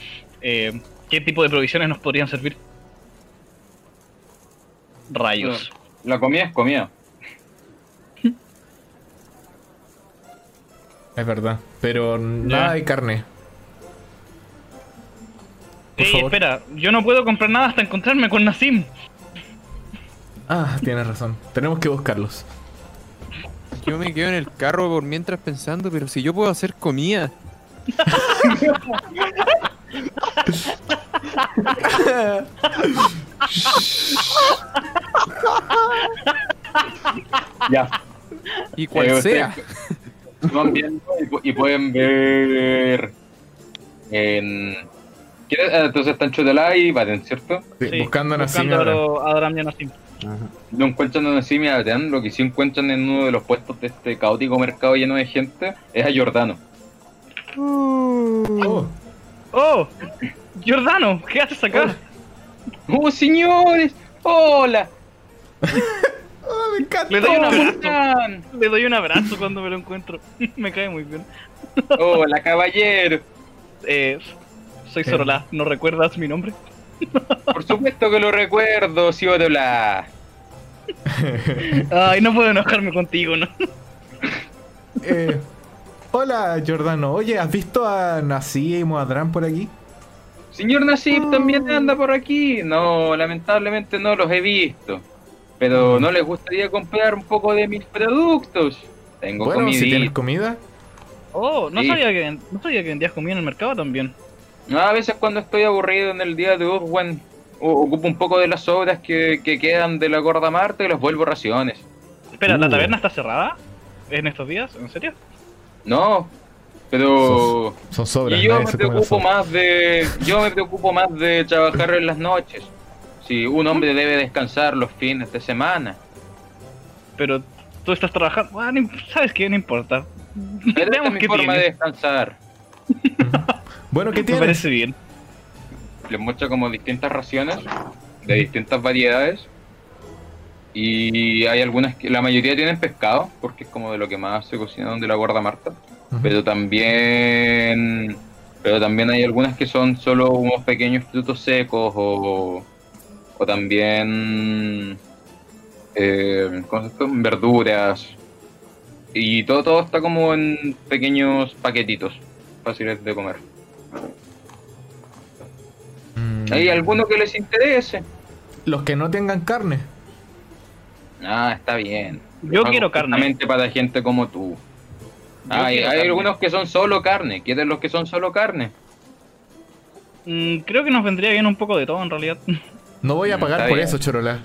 eh, ¿Qué tipo de provisiones nos podrían servir? Rayos. La comida es comida. Es verdad. Pero nada de carne. Por Ey, favor. espera, yo no puedo comprar nada hasta encontrarme con Nassim. Ah, tienes razón. Tenemos que buscarlos. Yo me quedo en el carro por mientras pensando, pero si yo puedo hacer comida. *laughs* Ya. Y cual Eh, sea. Van viendo y, y pueden ver. En... Ah, Entonces están Chotelá y Baten, ¿cierto? Sí, Sí, buscando a Nassim y a buscando a Adram y a Nassim. No encuentran a Nassim y a Baten, lo que sí encuentran en uno de los puestos de este caótico mercado lleno de gente es a Jordano. Oh, ¡Oh! Giordano, ¿qué haces acá? ¡Oh, señores! ¡Hola! *laughs* oh, me encanta. Le doy un ¿Cómo abrazo. están? Le doy un abrazo cuando me lo encuentro. *laughs* me cae muy bien. ¡Hola, caballero! Eh, soy Sorolá, ¿no recuerdas mi nombre? *laughs* Por supuesto que lo recuerdo, Ciotola. *laughs* Ay, no puedo enojarme contigo, ¿no? Eh, hola, Jordano. Oye, ¿has visto a Nassim o a Adran por aquí? Señor Nasib también anda por aquí. No, lamentablemente no los he visto. pero no les gustaría comprar un poco de mis productos. Tengo Bueno, si tienes comida, Oh, no, Sí. sabía que, no sabía que vendías comida en el mercado también. No, a veces cuando estoy aburrido en el día de Urwen, o- ocupo un poco de las sobras que, que quedan de la gorda Marta y los vuelvo raciones. Espera, ¿la Uh. taberna está cerrada? ¿En estos días? ¿En serio? No, pero... son sobras. Y yo me las preocupo más de... Yo me preocupo más de trabajar en las noches. Si un hombre debe descansar los fines de semana. Pero tú estás trabajando. No imp- ¿Sabes qué? No importa. Es Veamos mi qué forma de descansar. *laughs* Bueno, ¿qué Me tienes? parece bien. Les muestro como distintas raciones de distintas variedades. Y hay algunas que la mayoría tienen pescado, porque es como de lo que más se cocina donde la guarda Marta. Pero también pero también hay algunas que son solo unos pequeños frutos secos o, o también eh, ¿cómo se llama? verduras. Y todo, todo está como en pequeños paquetitos fáciles de comer. Mm, ¿Hay alguno que les interese? Los que no tengan carne. Ah, está bien. Yo quiero carne. para gente como tú. Yo Hay, carne. algunos que son solo carne. ¿Quieres los que son solo carne? Mm, creo que nos vendría bien un poco de todo en realidad. *laughs* No voy a Mm, pagar por bien. eso, Chorola.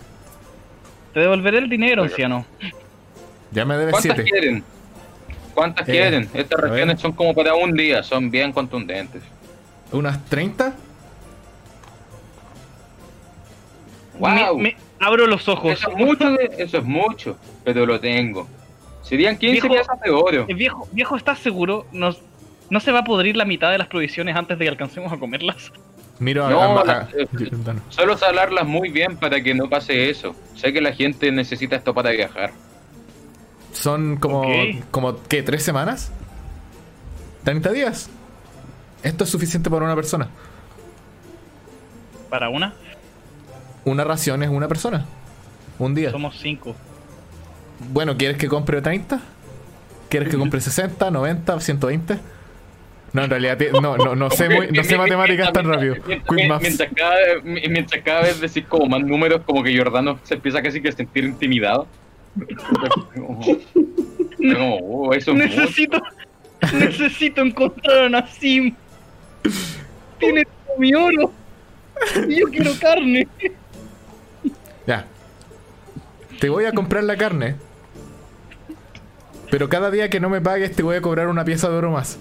Te devolveré el dinero, anciano. Ya me debes ¿Cuántas 7. quieren? ¿Cuántas Eh, quieren? Estas regiones son como para un día, son bien contundentes. ¿Unas 30? ¡Wow! Me, me- abro los ojos. Eso es mucho, de- eso es mucho, pero lo tengo. Serían 15 Viejo- piezas de oro. Viejo, viejo, ¿estás seguro? Nos, ¿No se va a podrir la mitad de las provisiones antes de que alcancemos a comerlas? Miro a, No, a- eh. Solo salarlas muy bien para que no pase eso. Sé que la gente necesita esto para viajar. Son como, Ok. como, ¿qué? ¿Tres semanas? ¿30 días? Esto es suficiente para una persona. ¿Para una? Una ración es una persona. Un día. Somos cinco. Bueno, ¿quieres que compre 30? ¿Quieres que compre 60, 90, 120? No, en realidad no, no, no sé, muy- no sé *laughs* matemáticas tan rápido. Mientras, *laughs* cada, mientras cada vez decís como más números, como que Giordano se empieza casi que a sentir intimidado. Como, oh, eso es mucho. Necesito, necesito encontrar a Nassim. Tiene todo mi oro. Y yo quiero carne. Ya. Te voy a comprar la carne. Pero cada día que no me pagues te voy a cobrar una pieza de oro más.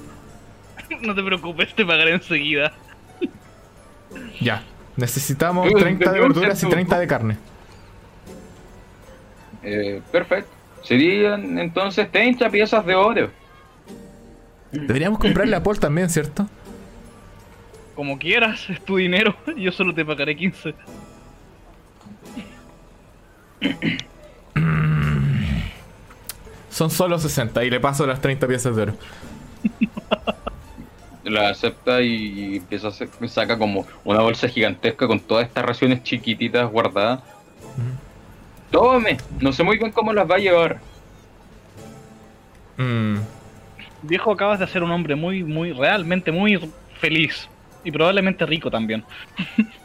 No te preocupes, te pagaré enseguida. Ya. Necesitamos Uy, 30 de verduras y centavo. 30 de carne. Eh, perfecto. Serían entonces 30 piezas de oro. Deberíamos comprarle a Paul también, ¿cierto? Como quieras, es tu dinero. *laughs* Yo solo te pagaré 15. Son solo 60 y le paso las 30 piezas de oro. La acepta y empieza a hacer- saca como una bolsa gigantesca con todas estas raciones chiquititas guardadas. Tome, no sé muy bien cómo las va a llevar. Mm, Viejo, acabas de ser un hombre muy, muy, realmente muy feliz. Y probablemente rico también. *laughs*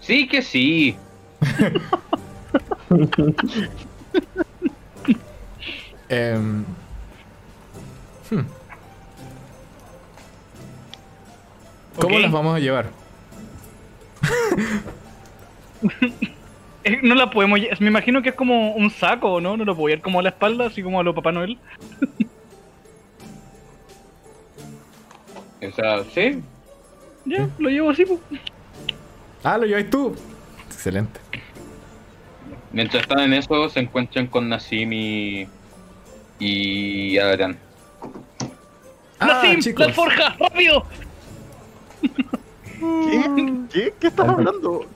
Sí que sí. *laughs* em, hmm. ¿Cómo las vamos a llevar? *laughs* No la podemos. Me imagino que es como un saco, ¿no? No lo puedo llevar como a la espalda, así como a lo Papá Noel. *laughs* O sea, sí. Ya, lo llevo así, pues. Ah, lo lleváis tú. Excelente. Mientras están en eso, se encuentran con Nassim y. y Adrián. Ah, ¡Nassim! chicos. ¡La alforja! ¡Rápido! ¿Qué? ¿Qué? ¿Qué estás hablando?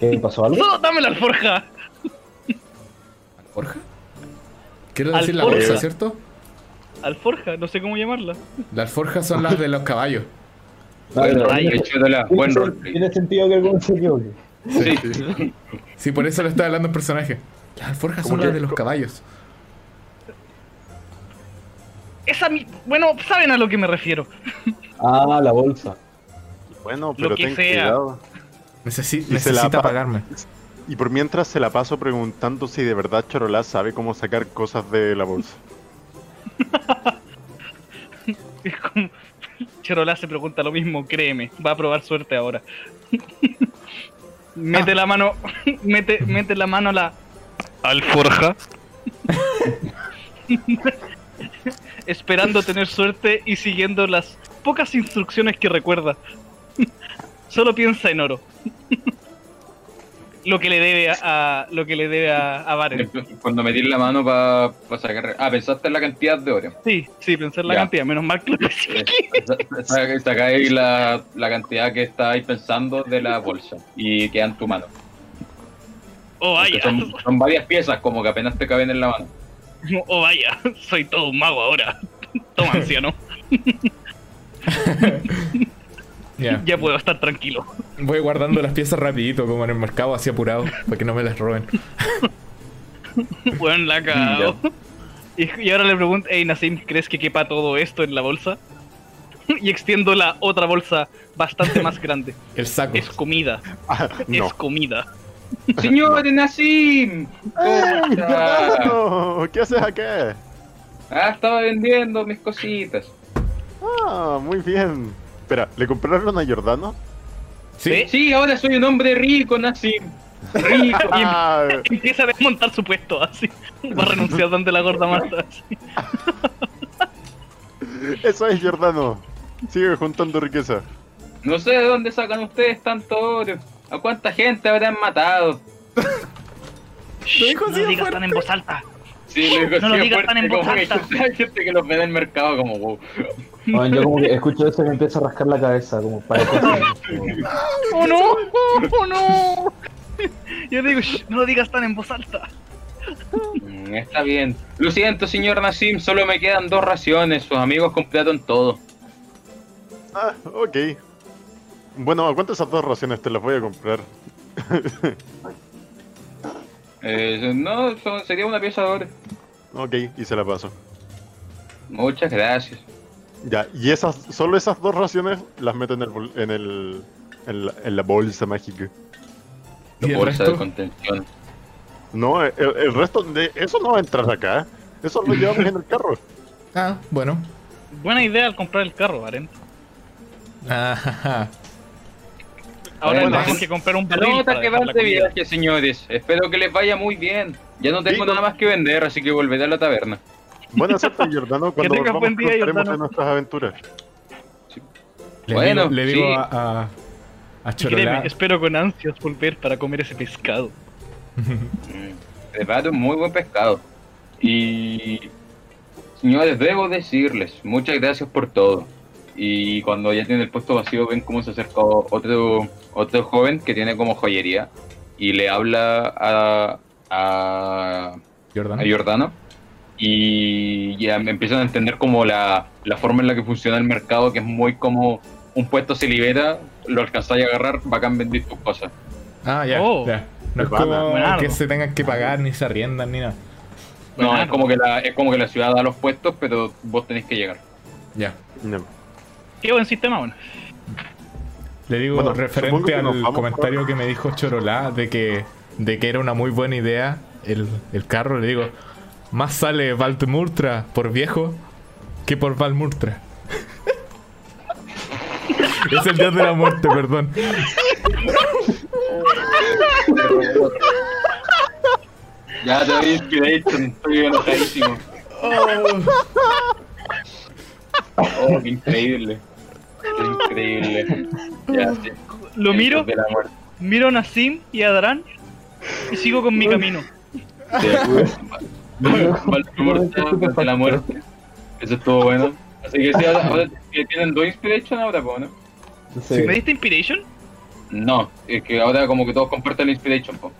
¿Qué pasó algo? *laughs* ¡No, dame la alforja! ¿Alforja? Quiero decir la Alforja. bolsa, ¿cierto? Alforja, no sé cómo llamarla. Las alforjas son las de los caballos. Buen Vale, roleplay, Chiodola, buen ¿Tiene, roleplay. tiene sentido que alguno se equivoque. Sí. Sí, por eso lo estoy hablando en personaje. Las alforjas son ¿Cómo las de los caballos. Esa mi... Bueno, saben a lo que me refiero. Ah, la bolsa. Bueno, pero que ten sea. cuidado. Necesi- Y necesita pagarme. Y por mientras se la paso preguntando si de verdad Chorolá sabe cómo sacar cosas de la bolsa. *laughs* Es como. *laughs* Se pregunta lo mismo, créeme. Va a probar suerte ahora. *laughs* mete la mano. Mete, mete la mano a la. Alforja. Esperando tener suerte y siguiendo las pocas instrucciones que recuerda. Solo piensa en oro. lo que le debe a, a- lo que le debe a, a Baren. Cuando metí la mano para sacar. Ah, pensaste en la cantidad de oro. Sí, sí, pensé en la Ya. cantidad, menos mal que lo. Sa- sa- Sacáis la, la cantidad que estáis pensando de la bolsa y queda en tu mano. Oh vaya, Son, son varias piezas, como que apenas te caben en la mano. *laughs* oh vaya, soy todo un mago ahora. *laughs* Toma anciano, *laughs* Ya. ya puedo estar tranquilo. Voy guardando las piezas rapidito, como en el mercado, así apurado, para que no me las roben. Bueno, la *laughs* cago. Y, y ahora le pregunto, hey Nassim, ¿crees que quepa todo esto en la bolsa? *laughs* Y extiendo la otra bolsa bastante más grande. *laughs* El saco. Es comida, Ah, no. es comida. ¡Señor Nassim! ¿Cómo ¡Ey, está? Giordano! ¿Qué haces acá? Ah, estaba vendiendo mis cositas. Ah, muy bien. Espera, ¿le compraron a Giordano? Sí. Sí, ahora soy un hombre rico, Nassim. Rico. *laughs* Y Ah, empieza a desmontar su puesto así. Va a renunciar ante la gorda Marta. así. *laughs* eso es Giordano. Sigue juntando riqueza. No sé de dónde sacan ustedes tanto oro. ¿A cuánta gente habrán matado? *laughs* No digas fuerte. tan en voz alta. Sí, lo digo No lo digas tan en voz alta. *laughs* hay gente que los ve en el mercado como wow. Bueno, yo como que escucho eso y me empiezo a rascar la cabeza, como para *laughs* ¡Oh no! ¡Oh no! Yo digo, "Shh, no lo digas tan en voz alta. Mm, Está bien. Lo siento, señor Nassim, solo me quedan dos raciones. Sus amigos completaron todo. Ah, ok. Bueno, aguanta esas dos raciones, te las voy a comprar. *laughs* Eh, no, son- sería una pieza de oro. Ok, y se la paso. Muchas gracias. Ya, y esas, solo esas dos raciones las meto en el, bol- en el, en la, en la bolsa mágica. ¿Y el Bolsa de contención. No, el, el resto de eso no va a entrar acá. Eso lo llevamos en el carro. *laughs* Ah, bueno. Buena idea al comprar el carro, Aren. Ajá. Ahora Bueno, tenemos que comprar un barril nota que van de viaje, señores. Espero que les vaya muy bien. Ya no tengo Sí, nada más que vender, así que volveré a la taberna. Buena suerte, Giordano. *laughs* Cuando tengas volvamos buen día, Giordano. de nuestras aventuras. Le Bueno, digo, le digo sí. a, a, a. Créeme, espero con ansias volver para comer ese pescado. Mm, Preparo un muy buen pescado. Y. Señores, debo decirles, muchas gracias por todo. Y cuando ya tiene el puesto vacío, ven cómo se acerca otro, otro joven que tiene como joyería y le habla a, a, Jordan. a Giordano. Y ya me empiezan a entender como la, la forma en la que funciona el mercado, que es muy como un puesto se libera, lo alcanzáis a agarrar, bacán vendís tus cosas. Ah, ya. Oh. ya. No es como que se tengan que pagar, ni se arriendan, ni nada. No, es como que la, es como que la ciudad da los puestos, pero vos tenéis que llegar. Ya. No. Qué buen sistema, bueno. Le digo Bueno, referente al comentario que me dijo Chorolá de que, de que era una muy buena idea el, el carro, le digo, más sale Valmurtra por viejo que por Valmurtra. *laughs* es el dios de la muerte, perdón. Ya te doy inspiration, estoy enojadísimo. Oh, qué increíble. Increíble. *laughs* Ya, sí. Lo miro, De la muerte. miro a Nassim y a Daran y sigo con mi camino. Sí. *laughs* De *laughs* la muerte. Eso estuvo bueno. Así que sí, ahora, ahora tienen dos inspiration ahora, po, ¿no? Sí. ¿Me diste inspiration? No, es que ahora como que todos comparten la inspiration, po.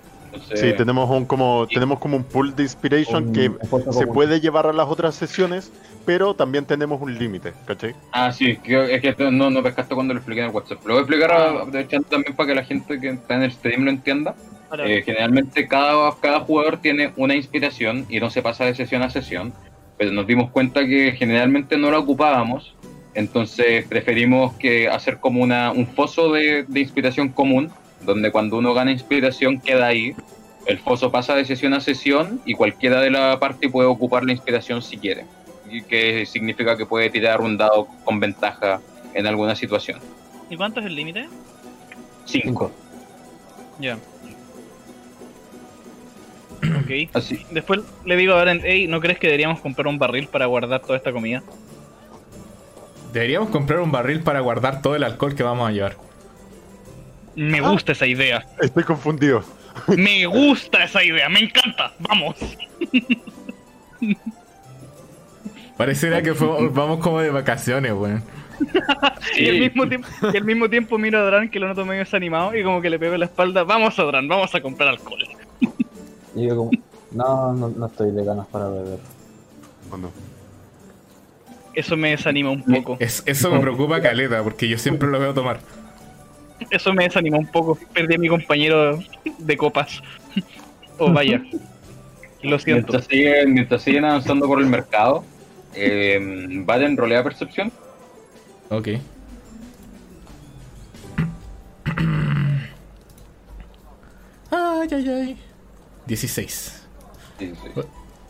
Entonces, Sí, tenemos un como tenemos como un pool de inspiration Un que se común. puede llevar a las otras sesiones, pero también tenemos un límite, ¿cachai? Ah, sí, es que no, no pescaste cuando lo expliqué en el WhatsApp. Lo voy a explicar a- aprovechando también para que la gente que está en el stream lo entienda. Eh, generalmente cada, cada jugador tiene una inspiración y no se pasa de sesión a sesión, pero nos dimos cuenta que generalmente no la ocupábamos, entonces preferimos que hacer como una, un foso de, de inspiración común donde cuando uno gana inspiración queda ahí. El foso pasa de sesión a sesión y cualquiera de la parte puede ocupar la inspiración si quiere. Y que significa que puede tirar un dado con ventaja en alguna situación. ¿Y cuánto es el límite? 5. Cinco. Ya. ok. Así. Después le digo a hey, ¿no crees que deberíamos comprar un barril para guardar toda esta comida? Deberíamos comprar un barril para guardar todo el alcohol que vamos a llevar. Me gusta esa idea. Estoy confundido. Me gusta esa idea. Me encanta. Vamos. Pareciera que fue- vamos como de vacaciones, weón. Y, al mismo tiempo, y al mismo tiempo miro a Dran que lo noto medio desanimado y como que le pego en la espalda. Vamos a Dran, vamos a comprar alcohol. *laughs* Y yo como, no, no, no estoy de ganas para beber. Bueno, Eso me desanima un poco. Es- eso me preocupa caleta, porque yo siempre lo veo tomar. Eso me desanima un poco. Perdí a mi compañero de copas. *laughs* Oh, vaya. Lo siento. Mientras siguen, mientras siguen avanzando por el mercado, eh, Baden rolea percepción. Ok. Ay, ay, ay. 16. Sí, sí.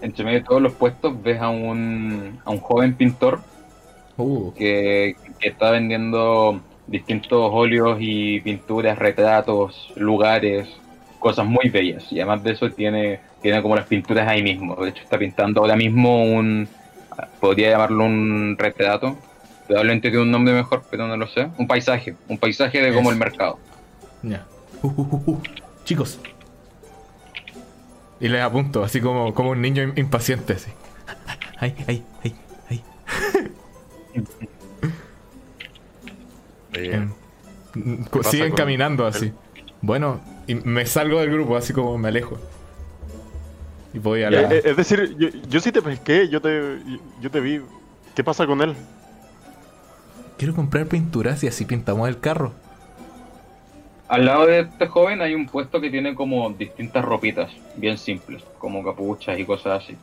Entre medio de todos los puestos ves a un, a un joven pintor Uh, que, que está vendiendo distintos óleos y pinturas, retratos, lugares, cosas muy bellas. Y además de eso tiene, tiene como las pinturas ahí mismo. De hecho está pintando ahora mismo un, podría llamarlo un retrato. Probablemente tiene un nombre mejor, pero no lo sé. Un paisaje, un paisaje de como el mercado. ya. Uh, uh, uh, uh. Chicos. Y les apunto, así como, como un niño im- impaciente, así. Ay, ay, ay, ay. *laughs* eh, Em, mm, siguen caminando así. Bueno, y me salgo del grupo, así como me alejo. Y voy a eh, la. eh, es decir, yo, yo sí te pesqué, yo te, yo te vi. ¿Qué pasa con él? Quiero comprar pinturas y así pintamos el carro. Al lado de este joven hay un puesto que tiene como distintas ropitas, bien simples, como capuchas y cosas así.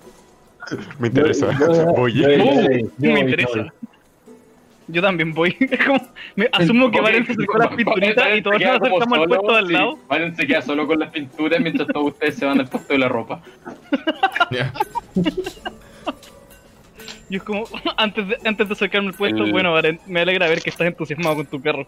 Me interesa. Voy. Uh, me interesa. Yo también voy. *laughs* Es como- me asumo que Valen se acercó a las *laughs* pinturitas y todos nos acercamos al puesto de al lado. Valen se queda solo con las pinturas mientras todos ustedes se van al puesto de la ropa. *laughs* Ya. Y es como, antes de, antes de acercarme al puesto, El- bueno, Valen, me alegra ver que estás entusiasmado con tu carro.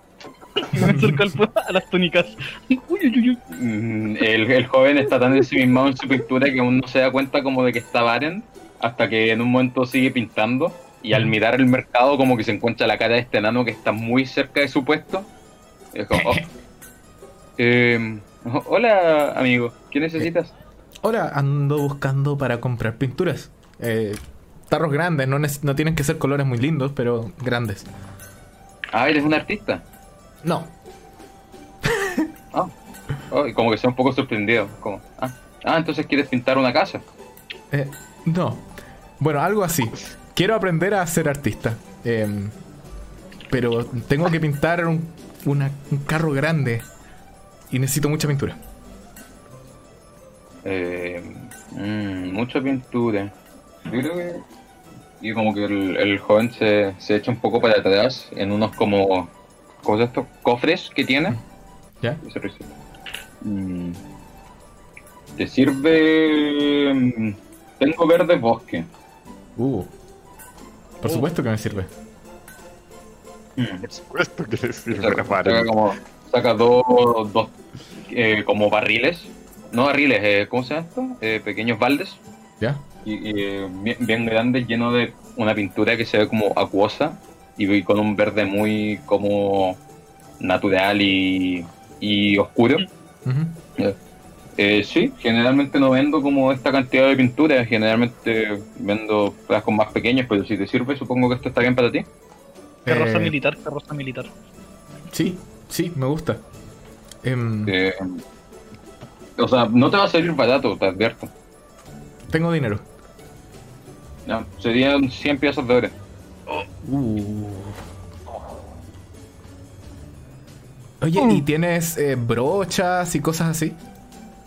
Y me acerco al pu- a las túnicas. Uy, uy, uy. Mm, El, el joven está tan ensimismado en su pintura que aún no se da cuenta como de que está Baren hasta que en un momento sigue pintando y al mirar el mercado como que se encuentra la cara de este enano que está muy cerca de su puesto. Y es como, oh. *laughs* Eh, hola amigo, ¿qué necesitas? Ahora ando buscando para comprar pinturas. Eh, tarros grandes, no, no tienen que ser colores muy lindos, pero grandes. Ah, eres un artista. No, Ah, *laughs* oh, y como que sea un poco sorprendido. Como, ah, ah, entonces quieres pintar una casa. eh, no. Bueno, algo así. Quiero aprender a ser artista. Em, pero tengo que pintar un, una- un carro grande. Y necesito mucha pintura. Eh, mm, mucha pintura. Yo creo que. Y como que el, el joven se, se echa un poco para atrás en unos como. ¿Cómo es esto? Cofres que tiene. ¿Ya? Mm, Te sirve. mm, Tengo verde bosque. Uh. Por supuesto que me sirve. Mm, Por supuesto que le sirve Saca, a Varen. saca como, saca dos, dos eh, como barriles. No barriles, eh, ¿cómo se llama esto? Eh, pequeños baldes. ¿Ya? y, y, eh, bien, bien grande, lleno de una pintura que se ve como acuosa y, y con un verde muy como natural y, y oscuro. Ujú. Eh, sí, generalmente no vendo como esta cantidad de pintura, generalmente vendo frascos más pequeños, pero si te sirve, supongo que esto está bien para ti. Carroza Eh, militar, carroza militar. Sí, sí, me gusta. Em, Eh, o sea, no te va a salir barato, te advierto. tengo dinero. No, serían 100 piezas de oro. Uh. Oye, ¿y tienes eh, brochas y cosas así?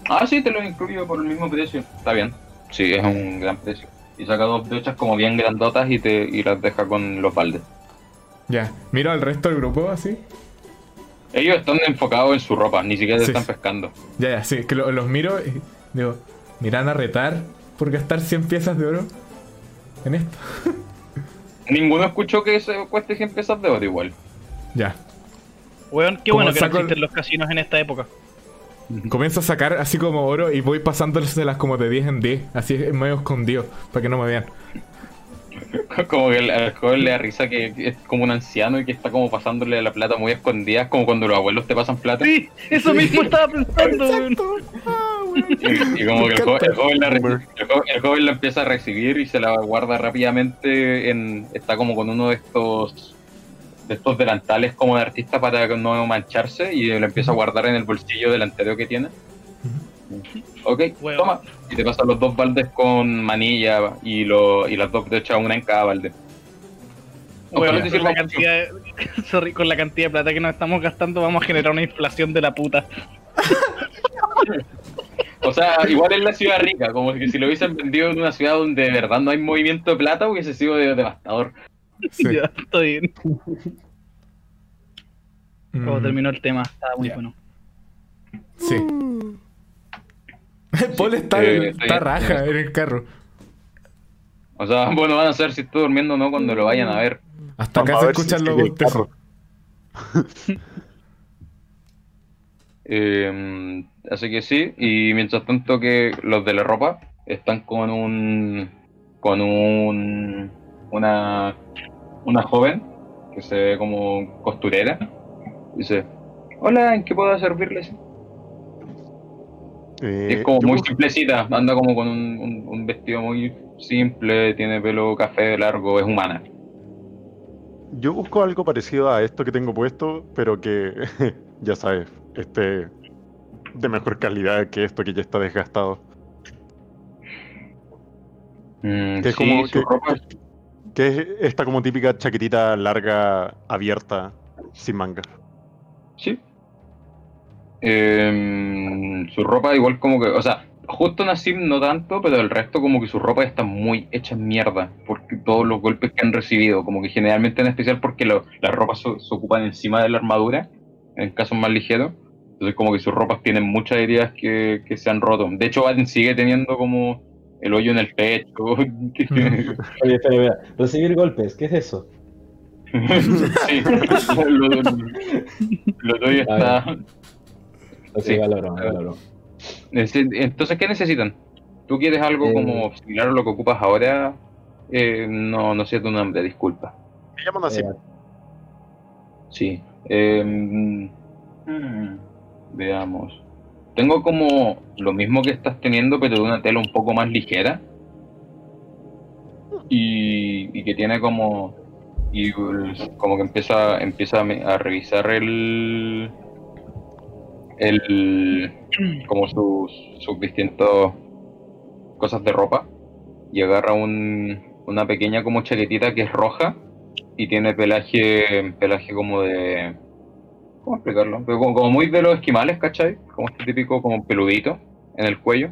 Ah, sí, te lo incluyo por el mismo precio. Está bien. Sí, es un gran precio. Y saca dos brochas como bien grandotas y te y las deja con los baldes. Ya, miro al resto del grupo así. Ellos están enfocados en su ropa, ni siquiera se Sí. están pescando. Ya, ya, sí, que lo- los miro y digo, ¿miran a retar por gastar 100 piezas de oro en esto? *laughs* Ninguno escuchó que se cueste 100 pesos de oro igual. Ya. Weón, qué Como bueno que no el- existen los casinos en esta época. Comienzo a sacar así como oro y voy pasándoselas como de 10 en 10, así medio escondido, para que no me vean. *laughs* Como que el- al joven le da risa que es como un anciano y que está como pasándole la plata muy escondida, como cuando los abuelos te pasan plata. Sí, eso Sí. mismo estaba pensando, weón. Y, y como que el, jo- el joven la, jo- el joven la empieza a recibir y se la guarda rápidamente en está como con uno de estos de estos delantales como de artista para no mancharse y la empieza a guardar en el bolsillo delantero que tiene. Ok, toma. Y te pasa los dos baldes con manilla y, lo, y las dos de hecho una en cada balde. Te con, la cantidad de, *laughs* sorry, con la cantidad de plata que nos estamos gastando vamos a generar una inflación de la puta. *laughs* O sea, igual es la ciudad rica, como que si lo hubiesen vendido en una ciudad donde de verdad no hay movimiento de plata hubiese sido de- devastador. *laughs* Sí. Ya, está bien. Como Mm, terminó el tema, estaba muy bueno. Sí. *laughs* Paul está, eh, está estoy- raja en el carro. O sea, bueno, van a saber si estoy durmiendo o no cuando lo vayan a ver. Hasta acá se si escuchan los bostezos. carro. *laughs* Eh, así que sí, y mientras tanto que los de la ropa están con un con un una una joven que se ve como costurera. Dice, hola, ¿en qué puedo servirles? Eh, es como muy simplecita, anda como con un, un- un vestido muy simple, tiene pelo café largo, es humana. Yo busco algo parecido a esto que tengo puesto, pero que, *laughs* ya sabes, esté de mejor calidad que esto que ya está desgastado. Mm, Que es sí, como su que, ropa que es esta como típica chaquetita larga, abierta, sin manga. Sí. Em, su ropa igual como que, o sea, justo Nassim no tanto, pero el resto como que su ropa está muy hecha mierda, porque todos los golpes que han recibido, como que generalmente en especial porque las ropas se ocupan encima de la armadura, en casos más ligeros, entonces como que sus ropas tienen muchas heridas que, que se han roto. De hecho, Aden sigue teniendo como el hoyo en el pecho. *laughs* Oye, espera, espera. Recibir golpes, ¿qué es eso? sí, lo, lo tuyo está... Ok, Sí. va la broma, va la broma. Nece- Entonces, ¿qué necesitan? ¿Tú quieres algo Eh, como similar a lo que ocupas ahora? Eh, no, no sé tu nombre, disculpa. Me llaman así. Eh, Sí. Eh, mm, veamos. Tengo como lo mismo que estás teniendo, pero de una tela un poco más ligera. Y, y que tiene como. Y como que empieza, empieza a revisar el. El. Como sus, sus distintos cosas de ropa. Y agarra un, una pequeña como chaquetita que es roja y tiene pelaje, pelaje como de. ¿Cómo explicarlo? Pero Como, como muy de los esquimales, ¿cachai? Como este típico como peludito en el cuello.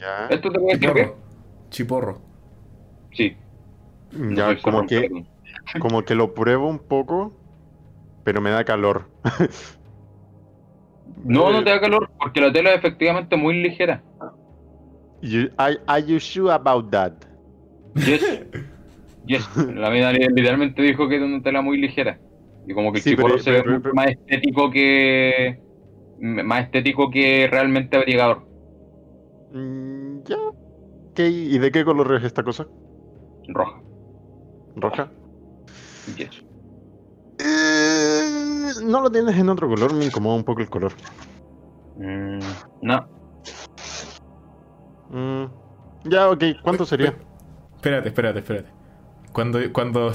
Ya, ¿Esto te puede servir? Chiporro. Chiporro. Sí. ya como que, perdón. *laughs* como que lo pruebo un poco, pero me da calor. No, no te da calor porque la tela es efectivamente muy ligera. You- are, are you sure about that? Yes. *laughs* Yes. La mina li- literalmente dijo que era una tela muy ligera. Y como que el Sí, pero- se ve pero- mucho pero- más estético que. Más estético que realmente abrigador. Mm, ya. ¿Qué- ¿Y de qué color es esta cosa? Roja. ¿Roja? Yes. Eh, no lo tienes en otro color, me incomoda un poco el color. Mm, no. Mm, ya, ok, ¿cuánto sería? Espérate, espérate, espérate. Cuando, cuando,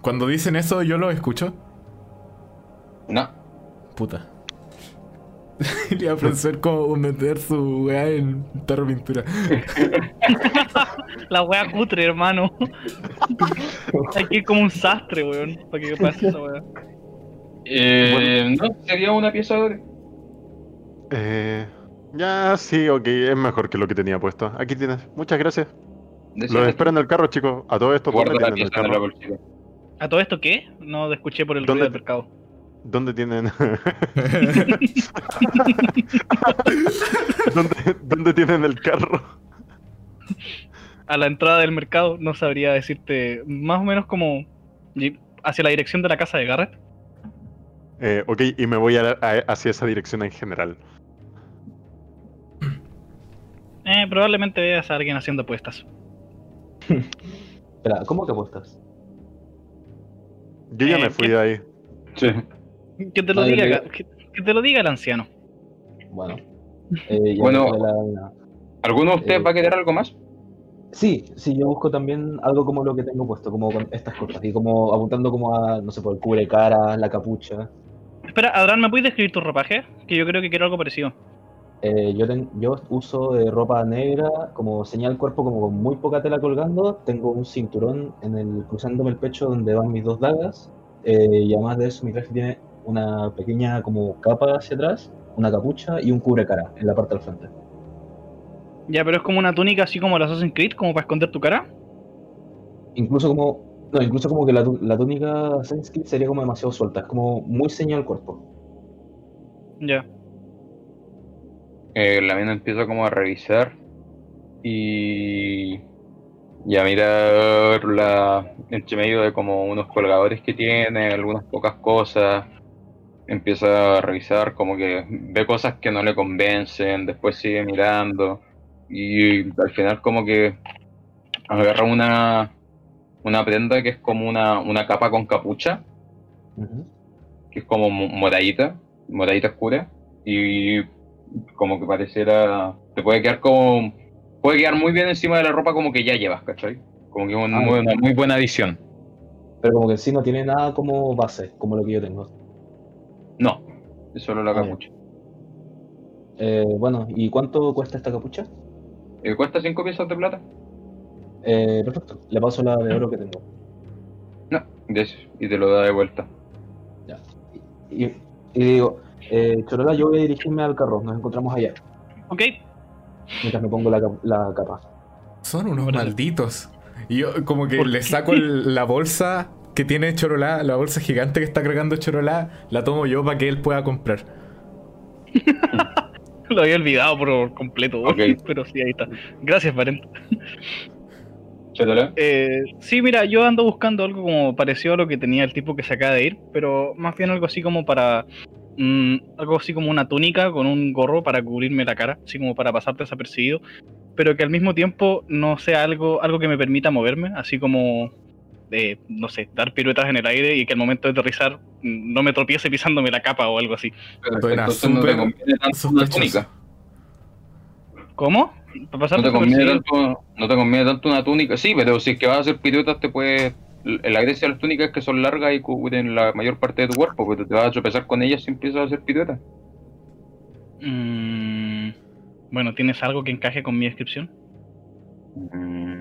cuando dicen eso, yo lo escucho. No. Puta. *laughs* Le iba a pensar cómo meter su weá en tarro de pintura. *laughs* La wea cutre, hermano. Hay que ir como un sastre, weón, para que pase esa wea. Eh, no, sería una pieza de oro. Eh, ya, sí, ok, es mejor que lo que tenía puesto. Aquí tienes, muchas gracias. Que espero en el carro, chicos. A todo esto, Guarda ¿dónde la tienen el pieza en la carro? ¿A todo esto qué? No te escuché por el ¿Dónde- ruido del mercado. ¿Dónde tienen? *laughs* ¿Dónde, dónde tienen el carro? A la entrada del mercado, no sabría decirte más o menos como hacia la dirección de la casa de Garrett. Eh, ok, y me voy a- a- hacia esa dirección en general. Eh, probablemente veas a alguien haciendo apuestas. *laughs* Espera, ¿cómo que apuestas? Yo ya Eh, me fui ¿qué- de ahí. Sí. Que te lo diga, que, que te lo diga el anciano. Bueno. *laughs* Eh, Bueno. la- ¿Alguno de ustedes Eh, va a querer algo más? Sí, sí, yo busco también algo como lo que tengo puesto, como con estas cosas, y como apuntando como a, no sé, por el cubre cara, la capucha. Espera, Adran, ¿me puedes describir tu ropaje? Que yo creo que quiero algo parecido. Eh, yo, ten- yo uso eh, ropa negra, como señal cuerpo, como con muy poca tela colgando. Tengo un cinturón en el, cruzándome el pecho donde van mis dos dagas. eh, y además de eso, mi traje tiene una pequeña como capa hacia atrás, una capucha y un cubre cara en la parte del frente. Ya, pero es como una túnica así como la Assassin's Creed, como para esconder tu cara. Incluso como, no, incluso como que la, tu- la túnica Assassin's Creed sería como demasiado suelta, es como muy señal cuerpo. Ya. Eh, la mina empieza como a revisar y, y a mirar la, entre medio de como unos colgadores que tiene, algunas pocas cosas. Empieza a revisar como que ve cosas que no le convencen, después sigue mirando y al final como que agarra una, una prenda que es como una, una capa con capucha que es como mo- moradita, moradita oscura, y como que pareciera, te puede quedar como, puede quedar muy bien encima de la ropa como que ya llevas, ¿cachai? Como que es un- Ah, muy- una muy buena adición. Pero como que sí no tiene nada como base, como lo que yo tengo. No, es solo la Ah, ya. capucha. Eh, bueno, ¿y cuánto cuesta esta capucha? Eh, ¿Cuesta 5 piezas de plata? Eh, perfecto, le paso la de oro que tengo. No, eso, y te lo da de vuelta. Y, y digo, eh, Chorola, yo voy a dirigirme al carro, nos encontramos allá, Ok. mientras me pongo la, la capa. Son unos Órale. malditos. Y yo como que ¿Por le saco el- la bolsa que tiene Chorolá, la bolsa gigante que está cargando Chorolá, la tomo yo para que él pueda comprar. *laughs* Lo había olvidado por completo, Ok. *laughs* pero sí, ahí está. Gracias, Parent. Chétala. *laughs* Eh, sí, mira, yo ando buscando algo como parecido a lo que tenía el tipo que se acaba de ir, pero más bien algo así como para. mm, algo así como una túnica con un gorro para cubrirme la cara, así como para pasar desapercibido, pero que al mismo tiempo no sea algo, algo que me permita moverme, así como. Eh, no sé, dar piruetas en el aire y que al momento de aterrizar no me tropiece pisándome la capa o algo así. Suena Entonces no te súper conviene tanto una sospechoso. túnica. ¿Cómo? ¿Para pasar No te, conviene tanto, no te conviene tanto una túnica. Sí, pero si es que vas a hacer piruetas, te puede. La gracia de las túnicas es que son largas y cubren la mayor parte de tu cuerpo, porque te vas a tropezar con ellas si empiezas a hacer piruetas. Mm, bueno, ¿tienes algo que encaje con mi descripción? Mm,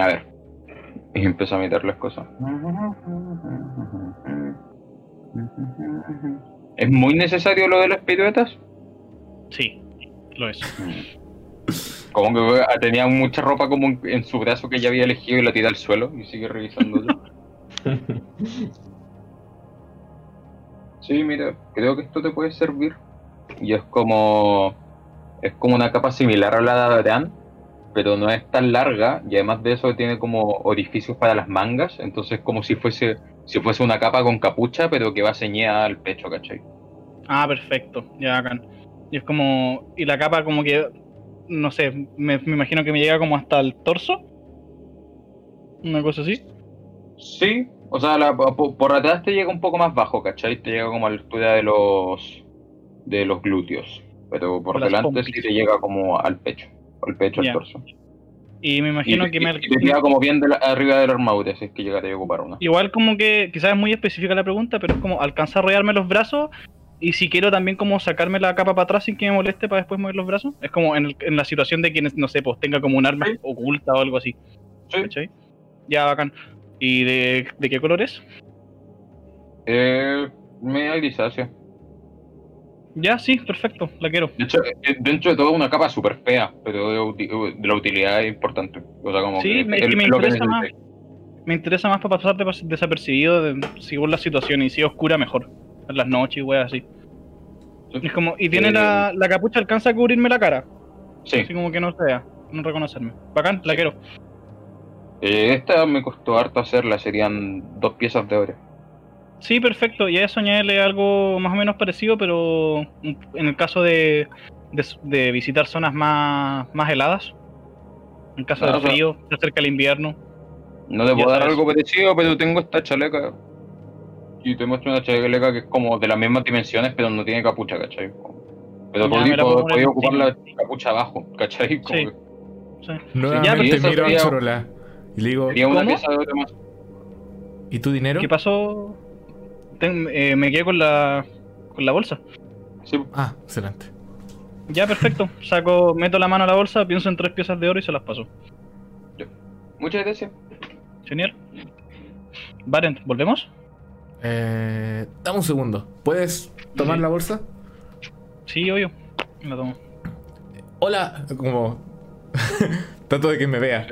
a ver. Y empiezo a meter las cosas. ¿Es muy necesario lo de las piruetas? Sí, lo es. Como que tenía mucha ropa como en, su brazo que ya había elegido y la tira al suelo y sigue revisando. Sí, mira, creo que esto te puede servir. Y es como. Es como una capa similar a la de Adrián, pero no es tan larga. Y además de eso, tiene como orificios para las mangas. Entonces, como si fuese si fuese una capa con capucha, pero que va ceñida al pecho, ¿cachai? Ah, perfecto, ya bacán. Y es como. Y la capa, como que. No sé, me, me imagino que me llega como hasta el torso. Una cosa así. Sí, o sea, la- por, por atrás te llega un poco más bajo, ¿cachai? Te llega como a la altura de los de los glúteos. Pero por delante sí te llega como al pecho. Al pecho, Ya. al torso. Y me Y, imagino que y- me. y te queda como bien de la- arriba de la armadura, si es que llegaría a ocupar una. Igual como que. Quizás es muy específica la pregunta, pero es como alcanzar a rodearme los brazos. Y si quiero también como sacarme la capa para atrás sin que me moleste para después mover los brazos. Es como en, el- en la situación de quienes, no sé, pues tenga como un arma Sí. oculta o algo así. Sí. ¿Cachai? Ya, bacán. ¿Y de, de qué color es? Eh, media grisácea. Ya, sí, perfecto, la quiero. De hecho, eh, dentro de todo una capa súper fea, pero de, uti- de la utilidad es importante. O sea, como Sí, que me- es es que me lo que interesa más. Me interesa más para pasar des- desapercibido de- según la situación y si es oscura mejor. En las noches y weas así. Es como, y tiene Eh, la, la capucha alcanza a cubrirme la cara. Sí. Así como que no sea, no reconocerme. Bacán, la quiero. Eh, esta me costó harto hacerla, serían dos piezas de oro. Sí, perfecto. Y a eso añadirle algo más o menos parecido, pero en el caso de, de, de visitar zonas más, más heladas. En caso o sea- frío, se acerca el invierno. No te puedo dar sabes. algo parecido, pero tengo esta chaleca. Y te muestro una chaleca que es como de las mismas dimensiones, pero no tiene capucha, ¿cachai? Pero podía ocupar la capucha abajo, ¿cachai? Como Sí. que Sí. Nuevamente miro a Chorola y le digo, de más. ¿y tu dinero? ¿Qué pasó? Ten- eh, me quedé con la, con la bolsa. Sí, Ah, excelente. Ya, perfecto. Saco, meto la mano a la bolsa, pienso en tres piezas de oro y se las paso. muchas gracias. Genial. Barent, ¿volvemos? Eh, dame un segundo. ¿Puedes tomar Sí. la bolsa? Sí, obvio. La tomo. Hola, como... *laughs* Trato de que me vea.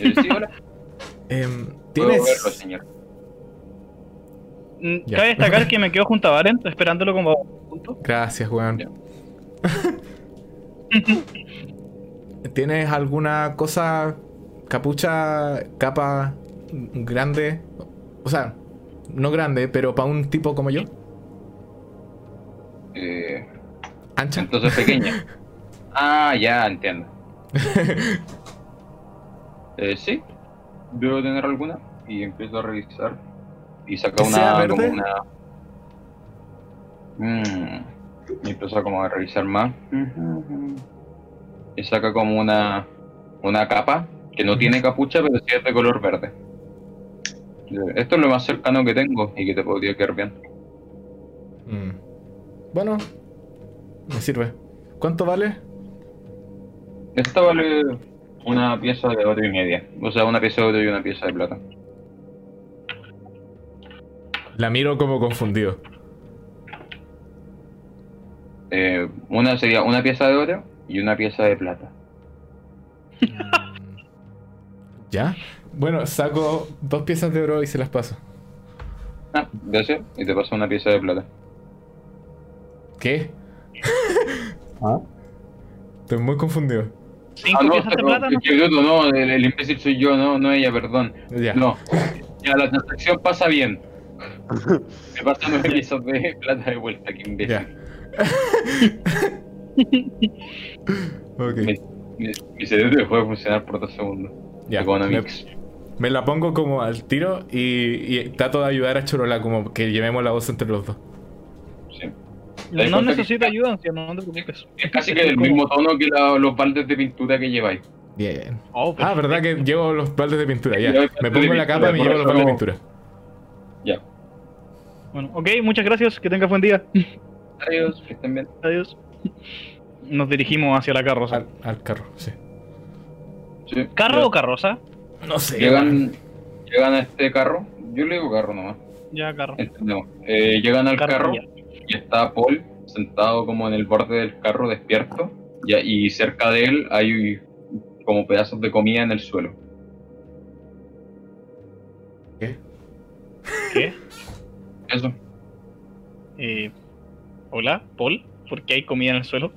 Eh, sí, hola. *laughs* Puedo verlo, ¿Tienes... señor. Mm, Ya. Cabe destacar que me quedo junto a Barent, esperándolo como punto. Gracias, weón. *laughs* ¿Tienes alguna cosa, capucha, capa grande? O sea, no grande, pero para un tipo como yo. Eh, Ancha. entonces pequeña. *laughs* ah, ya entiendo. *laughs* Eh, sí, debo tener alguna. Y empiezo a revisar. Y saca ¿Que sea una. como una. Mm, y empiezo como a revisar más. Y saca como una. Una capa que no tiene capucha, pero sí es de color verde. Esto es lo más cercano que tengo y que te podría quedar bien. Mm. Bueno, me sirve. ¿Cuánto vale? Esta vale una pieza de oro y media. O sea, una pieza de oro y una pieza de plata. La miro como confundido. Eh, una sería una pieza de oro y una pieza de plata. *laughs* ¿Ya? Bueno, saco dos piezas de oro y se las paso. Ah, gracias. Y te paso una pieza de plata. ¿Qué? *laughs* ¿Ah? Estoy muy confundido. Cinco Ah, no, piezas de plata, ¿no? no, el, el imbécil soy yo, no, no ella, perdón. Ya. No, ya la transacción pasa bien. Me pasan nueve piezas de plata de vuelta, qué imbécil. Ya. *laughs* ok. Mi, mi- mi cerebro dejó de funcionar por dos segundos. Ya. Me, Economics. me la pongo como al tiro y, y trato de ayudar a Chorola como que llevemos la voz entre los dos. Sí. ¿Te das No que necesito ayuda, anciano, no te preocupes. Es casi que del mismo tono que la- los baldes de pintura que lleváis. Bien. Oh, Ah, ¿verdad que llevo los baldes de pintura? Ya. Me pongo la capa y me llevo los baldes de pintura. Ya. Bueno, ok, muchas gracias, que tengas buen día. *laughs* Adiós, que estén bien. Adiós. Nos dirigimos hacia la carroza. Al, al carro, sí. Sí. ¿Carro o carroza? No sé. Llegan, llegan a este carro. Yo le digo carro nomás. Ya, carro. Entendemos. Eh, llegan al carro y está Paul sentado como en el borde del carro despierto. Ya, y cerca de él hay como pedazos de comida en el suelo. ¿Qué? Eso. Eh, Hola, Paul. ¿Por qué hay comida en el suelo?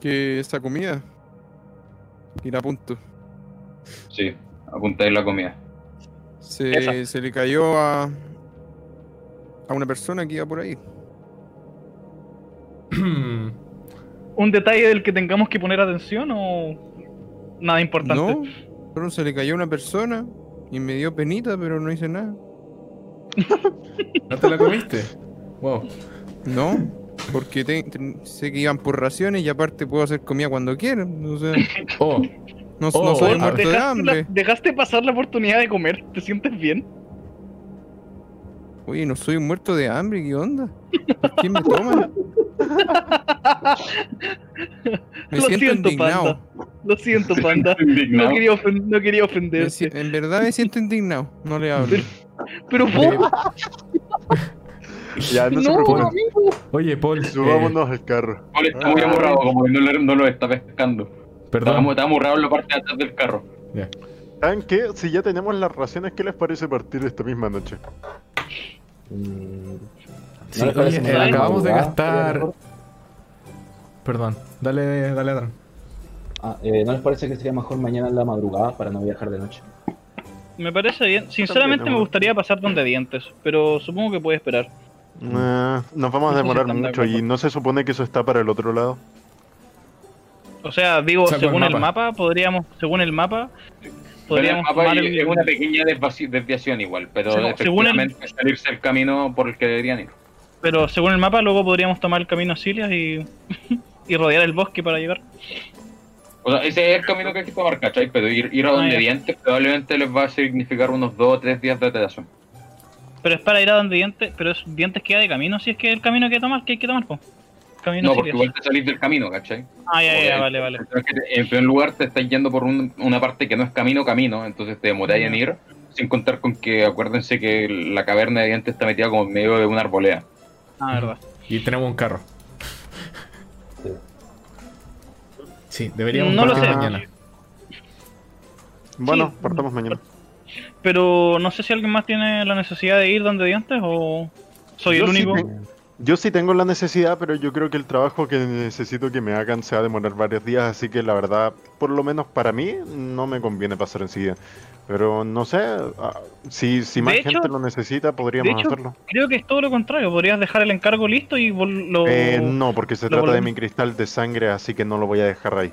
Que esa comida. Ir a punto. Sí, apuntáis la comida. Se, se le cayó a. a una persona que iba por ahí. *clears throat* ¿Un detalle del que tengamos que poner atención o nada importante? No, solo se le cayó a una persona y me dio penita, pero no hice nada. *laughs* ¿No te la comiste? Wow. No, porque te- te- sé que iban por raciones y aparte puedo hacer comida cuando quiera. O sea, Oh, no, Oh, no soy un muerto de ¿Dejaste, hambre. la- dejaste pasar la oportunidad de comer. ¿Te sientes bien? Oye, no soy un muerto de hambre, ¿qué onda? ¿Por qué me toman? *laughs* Me Lo siento siento, indignado. panda. Lo siento, panda. No quería, ofen- no quería si- en verdad me siento indignado. No le hablo. Pero vos, Ya, no, se no, preocupen. amigo. oye, Paul. eh, Subámonos al carro. Paul está muy amorrado, como que no, le- no lo está pescando. Perdón. Estábamos raros en la parte de atrás del carro. Ya. ¿Saben qué? Si ya tenemos las raciones, ¿qué les parece partir esta misma noche? Mm, Sí, ¿no les parece oye, eh, acabamos de gastar. Perdón, dale, dale, Adán. Ah, eh, ¿No les parece que sería mejor mañana en la madrugada para no viajar de noche? Me parece bien. Sinceramente me gustaría pasar donde dientes, pero supongo que puede esperar. Ah, nos vamos a No sé si demorar de mucho y no se supone que eso está para el otro lado. O sea, digo, Saco según el mapa. mapa, podríamos, según el mapa, el podríamos mapa tomar es una pequeña desviación igual, pero Según- según el- efectivamente salirse el camino por el que deberían ir. Pero según el mapa, luego podríamos tomar el camino a Silias y, *laughs* y rodear el bosque para llegar. O sea, ese es el camino que hay que tomar, ¿cachai? Pero ir, ir a Ah, donde dientes probablemente les va a significar unos dos o tres días de atraso. Pero es para ir a donde dientes, pero es dientes queda de camino, si es que el camino que hay que tomar, que hay que tomar, po. Camino No, porque igual te salís del camino, ¿cachai? Ah, ya, ya, vale, vale. Que En primer lugar, te estás yendo por un- una parte que no es camino, camino, entonces te demoráis en ir, sin contar con que acuérdense que la caverna de dientes está metida como en medio de una arboleda. Ah, verdad. Y tenemos un carro. Sí, deberíamos No lo partir sé. mañana. Bueno, Sí. partamos mañana. Pero no sé si alguien más tiene la necesidad de ir donde dientes o soy Yo el sí único. Yo sí tengo la necesidad, pero yo creo que el trabajo que necesito que me hagan se va a demorar varios días, así que la verdad, por lo menos para mí, no me conviene pasar enseguida. Pero no sé, ah, si, si más hecho- gente lo necesita, podríamos de hecho, hacerlo. Creo que es todo lo contrario. Podrías dejar el encargo listo y lo. Eh, no, porque se trata de mi cristal de sangre, así que no lo voy a dejar ahí.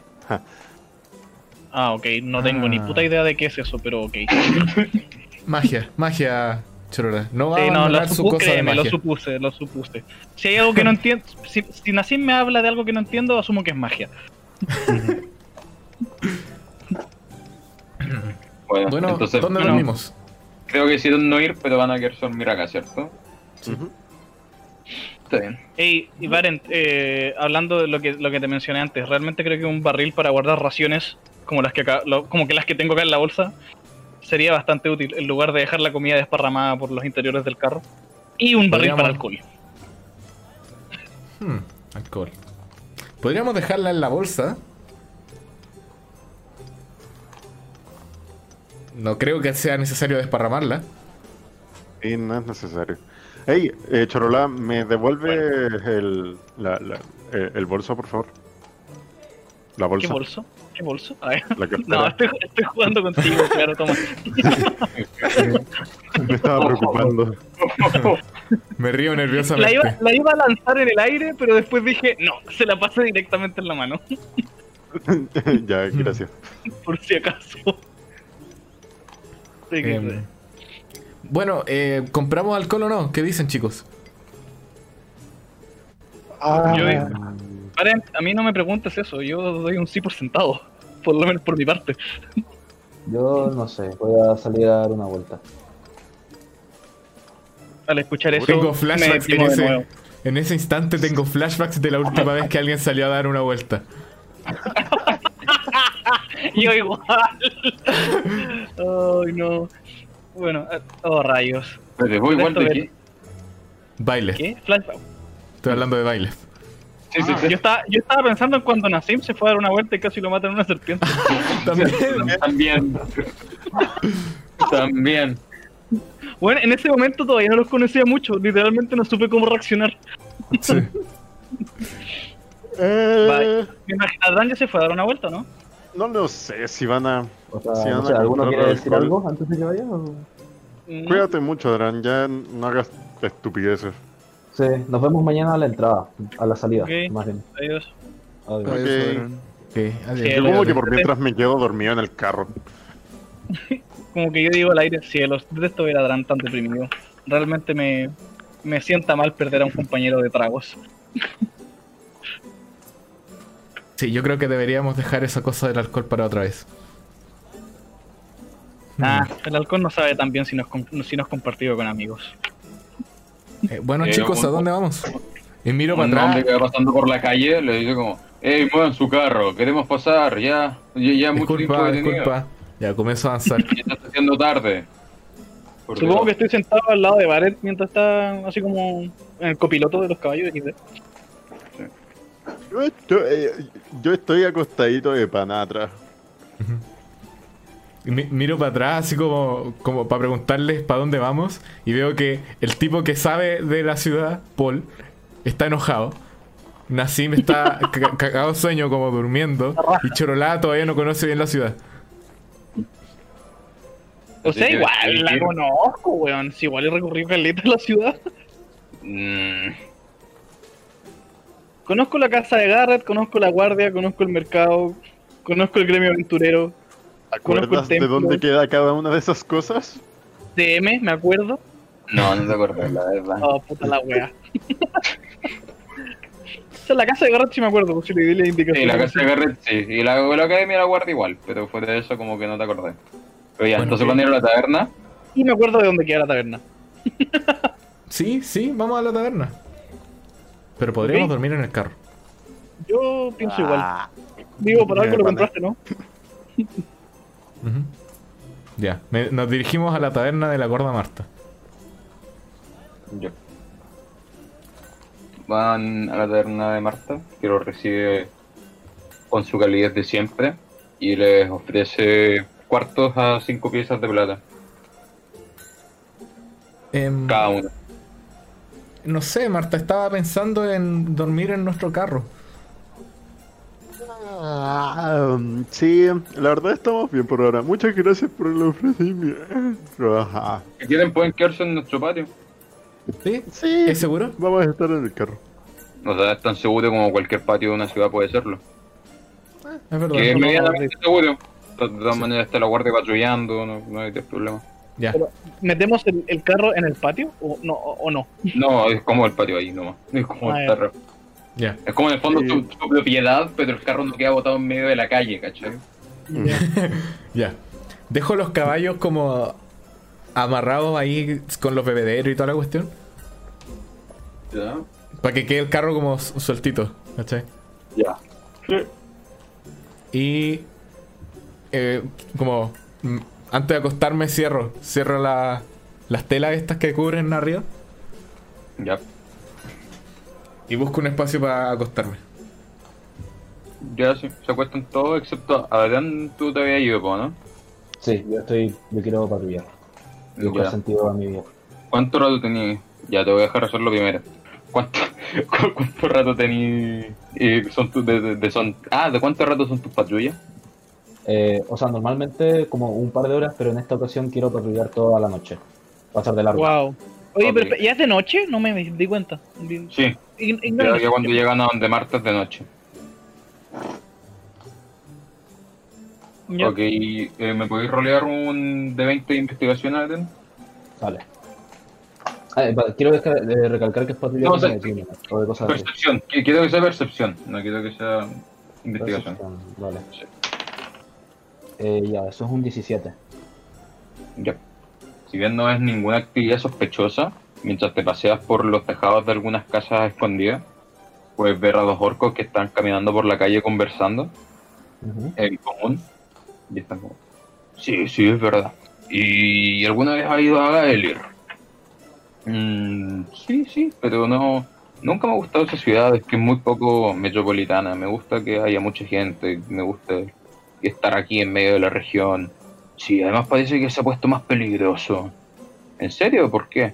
Ah, ok. No tengo ni Ah. puta idea de qué es eso, pero ok. *laughs* Magia, magia, Chorora. No va Sí, a no, lo, abandonar su cosa de créeme, lo magia. supuse, lo supuse. Si hay algo que no *laughs* entiendo, si, si Nassim me habla de algo que no entiendo, asumo que es magia. *laughs* Bueno, Bueno, entonces ¿dónde bueno, dormimos? creo que decidieron no ir, pero van a querer dormir acá, ¿cierto? Está bien. Ey, y Varen, eh, hablando de lo que, lo que te mencioné antes, realmente creo que un barril para guardar raciones, como las que acá, lo- como que las que tengo acá en la bolsa, sería bastante útil, en lugar de dejar la comida desparramada por los interiores del carro. Y un barril para alcohol. Hmm, alcohol. Podríamos dejarla en la bolsa. No creo que sea necesario desparramarla. Y no es necesario. Hey, eh, Chorola, ¿me devuelve el, la- la- eh, el bolso, por favor? La ¿Qué bolsa. bolso? ¿Qué bolso? A ver. La cartera. No, estoy, estoy jugando contigo, claro, toma. Me estaba preocupando. *laughs* Me río La nerviosamente. iba, la iba a lanzar en el aire, pero después dije, no, se la pasa directamente en la mano, *laughs* ya, gracias. por si acaso. Em, bueno, eh, ¿compramos alcohol o no? ¿Qué dicen, chicos? Yo- Varen, a mí no me preguntes eso, yo doy un sí por sentado, *laughs* por lo menos por mi parte. Yo no sé, voy a salir a dar una vuelta. Al escuchar eso, Tengo me flashbacks en deprimo de nuevo. ese, en ese instante. Tengo flashbacks de la última vez que alguien salió a dar una vuelta. *laughs* *laughs* Yo igual. Ay, no. Bueno, eh, oh rayos. Pero voy igual de aquí. Baile. ¿Qué? Flashback. Estoy hablando de baile. Sí, sí, Ah, sí. yo, estaba, yo estaba pensando en cuando Nassim se fue a dar una vuelta y casi lo matan una serpiente. *laughs* También. También. También. Bueno, en ese momento todavía no los conocía mucho, literalmente no supe cómo reaccionar. Sí. *laughs* Eh, Me imagino, Adran ya se fue a dar una vuelta, ¿no? No lo sé si van a... O sea, Sí, no anda sé, a ¿alguno quiere decir alcohol. algo antes de que vaya? o? Mm, Cuídate mucho, Adran, ya no hagas estupideces. Sí, nos vemos mañana a la entrada, a la salida, Ok. más bien. Adiós. Adiós. Ok. Adiós, Adrián. Ok, adiós. Sí, Yo como que por mientras me quedo dormido en el carro. *laughs* Como que yo digo al aire, cielos, detesto ver a Adran tan deprimido. Realmente me, me sienta mal perder a un compañero de tragos. *laughs* Sí, yo creo que deberíamos dejar esa cosa del alcohol para otra vez. Ah, el alcohol no sabe tan bien si no es, com- si no es compartido con amigos. Eh, bueno, Eh, chicos, ¿a dónde vamos? Y miro Un para hombre atrás. que va pasando por la calle le dice como, hey, muevan su carro, queremos pasar, ya, ya, ya mucho tiempo Disculpa, disculpa. Ya, comienzo a avanzar. *laughs* Ya está haciendo tarde. Por Supongo que estoy sentado al lado de Barret mientras está así como en el copiloto de los caballos. XD. Yo estoy, yo estoy acostadito de pana atrás. Mi- Miro para atrás, así como, como para preguntarles para dónde vamos. Y veo que el tipo que sabe de la ciudad, Paul, está enojado. Nassim está *laughs* ca- cagado de sueño, como durmiendo. Y Chorolá todavía no conoce bien la ciudad. O sea, igual la conozco, weón. Si igual he recorrido caleta de la ciudad. Mm, Conozco la casa de Garrett, conozco la guardia, conozco el mercado, conozco el gremio aventurero, ¿Acuerdas de dónde queda cada una de esas cosas? DM, me acuerdo. no, no te acuerdas, la verdad. Oh, puta la wea. *laughs* O sea, la casa de Garrett sí me acuerdo, pues si le di la indicación. Sí, la casa de Garrett sí. Y la, la academia la guarda igual, pero fuera de eso como que no te acordé. Pero ya, Bueno, entonces cuando ir a la taberna, Y me acuerdo de dónde queda la taberna. *laughs* Sí, sí, vamos a la taberna. Pero podríamos dormir en el carro. Yo pienso igual. Digo, por algo lo compraste, ¿no? Ya, me- nos dirigimos a la taberna de la gorda Marta. yo. Van a la taberna de Marta, que lo recibe con su calidez de siempre, y les ofrece cuartos a cinco piezas de plata, Em, cada uno. No sé, Marta, estaba pensando en dormir en nuestro carro. Ah, um, sí, la verdad estamos bien por ahora. Muchas gracias por el ofrecimiento. Ajá. Si quieren pueden quedarse en nuestro patio. ¿Sí? Sí, ¿Es seguro? vamos a estar en el carro. O sea, es tan seguro como cualquier patio de una ciudad puede serlo. Es verdad. Que es no, medianamente seguro. De todas maneras está la guardia patrullando, no, no hay problema. Ya. Pero, ¿Metemos el, el carro en el patio o no? O, o no? No, es como el patio ahí nomás. Es como Ah, el carro. Ya. Es como en el fondo Sí. tu, tu propiedad, pero el carro no queda botado en medio de la calle, ¿cachai? Ya. *laughs* Dejo los caballos como amarrados ahí con los bebederos y toda la cuestión. Ya. Para que quede el carro como su- sueltito. ¿Cachai? Ya. Y eh, como mm, antes de acostarme cierro. Cierro la- las telas estas que cubren arriba. Ya. Y busco un espacio para acostarme. Ya sí, se acuestan todos excepto Adrián, tú te habías ido, ¿no? Sí, yo estoy, yo quiero patrullar. Buscar Ya. sentido a mi vida. ¿Cuánto rato tenías? Ya, te voy a dejar hacerlo primero. ¿Cuánto, cu- *laughs* cuánto rato tenías? eh, son tus de, de- de son, ah, ¿de cuánto rato son tus patrullas? Eh, o sea, normalmente como un par de horas, pero en esta ocasión quiero patrullar toda la noche. Pasar de largo. Wow. Oye, pero ¿ya es de noche? No me di cuenta. Sí, ya, ya cuando llegan a donde Marta es de noche. Ok, eh, ¿me podéis rolear un de 20 de investigación? Vale. Ah, eh, va- quiero recalcar que es patrulla No, de o de cosas así. Percepción, que- quiero que sea percepción, no quiero que sea investigación. Percepción, Vale. Sí. Eh, ya, eso es un 17. Ya. Si bien no es ninguna actividad sospechosa, mientras te paseas por los tejados de algunas casas escondidas, puedes ver a dos orcos que están caminando por la calle conversando Ujú. en común. Y están como, sí, sí, es verdad. ¿Y alguna vez has ido a Gaelir? Mm, sí, sí, pero no... Nunca me ha gustado esa ciudad, es que es muy poco metropolitana. Me gusta que haya mucha gente, me gusta estar aquí en medio de la región. Sí, además parece que se ha puesto más peligroso. ¿En serio? ¿Por qué?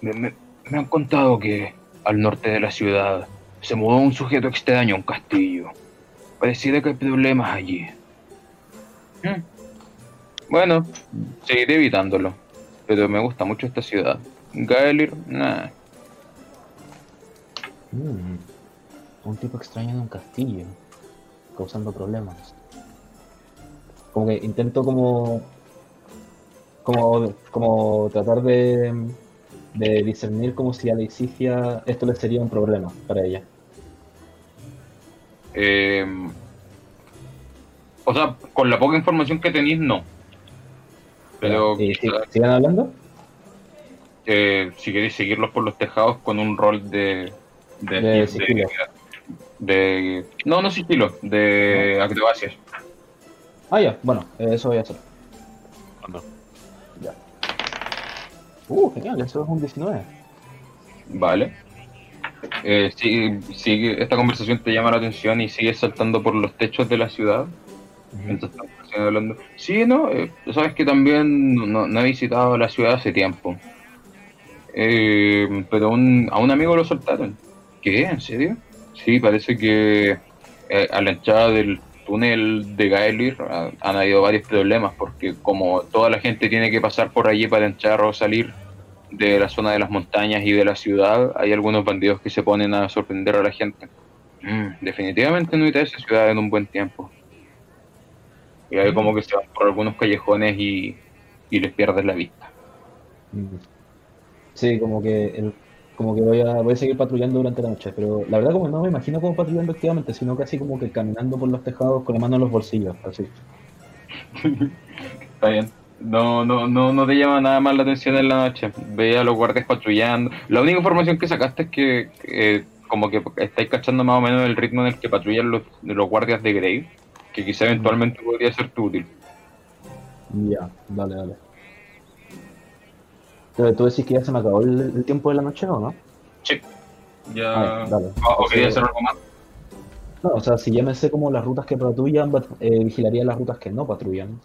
Me, me- me han contado que al norte de la ciudad se mudó un sujeto extraño a un castillo. Pareciera que hay problemas allí. Hmm. Bueno, seguiré evitándolo. Pero me gusta mucho esta ciudad. Gaelir, nah. Mm. Un tipo extraño en un castillo, causando problemas. Como que intento como como, como tratar de, de discernir como si a Leticia esto le sería un problema para ella. Eh, o sea, con la poca información que tenéis, no. Pero ¿Y si- siguen hablando? eh, si queréis seguirlos por los tejados con un rol de. De, De sigilo. De- no, no sigilo, de acrobacias. Ah, ya, bueno, eh, eso voy a hacer. no. Ya. Uh, genial, eso es un 19. Vale. Eh, sí, sí, esta conversación te llama la atención y sigues saltando por los techos de la ciudad. Mientras estamos recién hablando. Sí, no, eh, sabes que también no, no he visitado la ciudad hace tiempo. Eh, pero un- a un amigo lo soltaron. ¿Qué? ¿En serio? Sí, parece que eh, a la entrada del túnel de Gaelir ah, han habido varios problemas porque como toda la gente tiene que pasar por allí para entrar o salir de la zona de las montañas y de la ciudad, hay algunos bandidos que se ponen a sorprender a la gente. Mm, definitivamente no iré a esa ciudad en un buen tiempo. Y ahí como que se van por algunos callejones y, y les pierdes la vista. Mm. Sí, como que el- como que voy a, voy a seguir patrullando durante la noche, pero la verdad como no me imagino como patrullando activamente, sino casi como que caminando por los tejados con la mano en los bolsillos, así. *laughs* Está bien. No, no, no, no te llama nada más la atención en la noche. Ve a los guardias patrullando. La única información que sacaste es que eh, como que estáis cachando más o menos el ritmo en el que patrullan los, los guardias de Grave, que quizá eventualmente podría serte útil. Ya, dale, dale. Pero tú decís que ya se me acabó el, el tiempo de la noche, ¿o no? Ya. Ah, dale. ¿O o querías hacer algo más? No, o sea, si ya me sé como las rutas que patrullan, eh, vigilaría las rutas que no patrullan.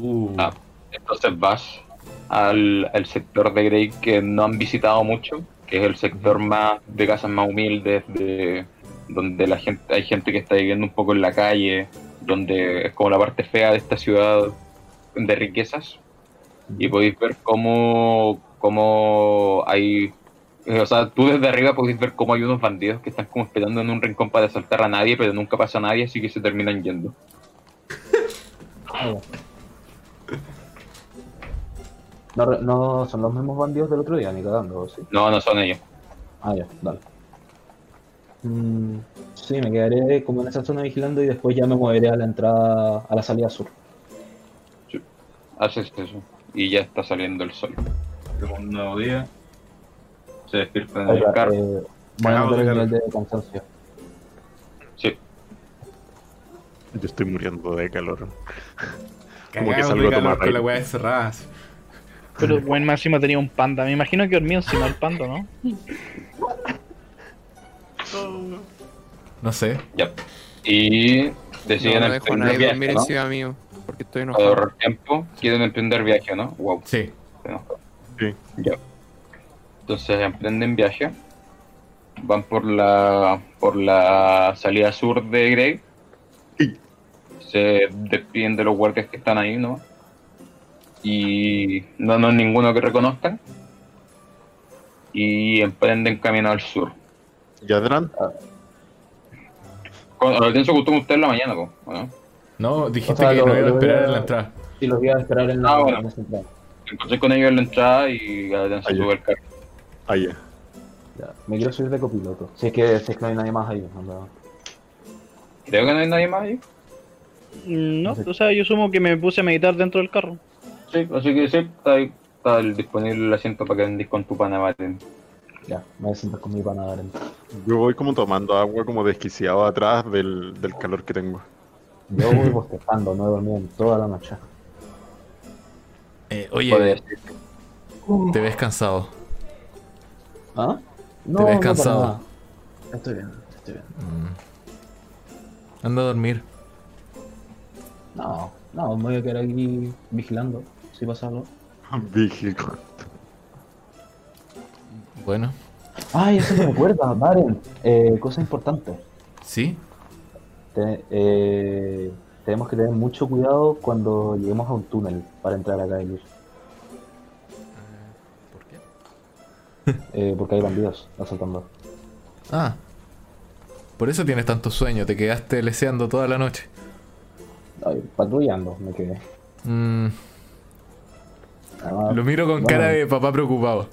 Uh, Ah. Entonces vas al, al sector de Grey que no han visitado mucho, que es el sector más de casas más humildes, de, donde la gente hay gente que está viviendo un poco en la calle, donde es como la parte fea de esta ciudad de riquezas. Y podéis ver cómo, cómo hay... O sea, tú desde arriba podéis ver cómo hay unos bandidos que están como esperando en un rincón para asaltar a nadie, pero nunca pasa a nadie, así que se terminan yendo. *laughs* No, no son los mismos bandidos del otro día, ni cagando, ¿sí? No, no son ellos. Ah, ya, dale. Mm, sí, me quedaré como en esa zona vigilando y después ya me moveré a la entrada, a la salida sur. Haces eso y ya está saliendo el sol. Nuevo día. Se despierta en el carro. eh, de el nivel de cansancio. Sí. Yo estoy muriendo de calor. *laughs* Como que salgo de a calor tomar con la weá encerrada. Pero buen máximo tenía un panda. Me imagino que dormía encima del panda, ¿no? No sé. Ya. Y No, deciden no dejo nadie dormir ¿no? encima mío. Porque estoy Para enojado. ahorrar tiempo, quieren emprender viaje, ¿no? Wow. Sí. Sí. Ya. Entonces emprenden viaje. Van por la por la salida sur de Grey. Sí. Se despiden de los guardias que están ahí, ¿no? Y no, no hay ninguno que reconozcan. Y emprenden camino al sur. ¿Y Adran? Con, lo pienso que con usted en la mañana, po, ¿o ¿no? No, dijiste O sea, que lo- no iba a esperar a- en la entrada. Sí, los voy a esperar en la, Ah, bueno. en esa entrada. Encontré con ellos en la entrada y Adrián se sube al carro. Ah, ya. Ya, Me quiero subir de copiloto. Si es que, si es que no hay nadie más ahí. anda. Creo que no hay nadie más ahí. Mm, No, o sea, yo sumo que me puse a meditar dentro del carro. Sí, así que sí, está ahí. Está el- disponible el asiento para que andes con tu pana, Martín. Ya, me sentar con mi pana adentro. Yo voy como tomando agua como desquiciado atrás del, del calor que tengo. Yo voy bostezando, no he dormido en toda la noche. Eh, oye, te ves cansado. ¿Ah? No, Te ves no, cansado. nada. Estoy bien, estoy bien. Mm. Anda a dormir. No, no, me voy a quedar aquí vigilando. Si pasa algo. *laughs* Vigilo. Bueno, Ay, eso me recuerda, Baren. Eh, cosa importante. sí. Te- eh, tenemos que tener mucho cuidado cuando lleguemos a un túnel para entrar acá, Elvis. ¿Por qué? *laughs* Eh, porque hay bandidos asaltando. Ah. Por eso tienes tanto sueño, te quedaste leseando toda la noche. Ay, patrullando, me quedé. Mm, Ah, lo miro con bueno. cara de papá preocupado.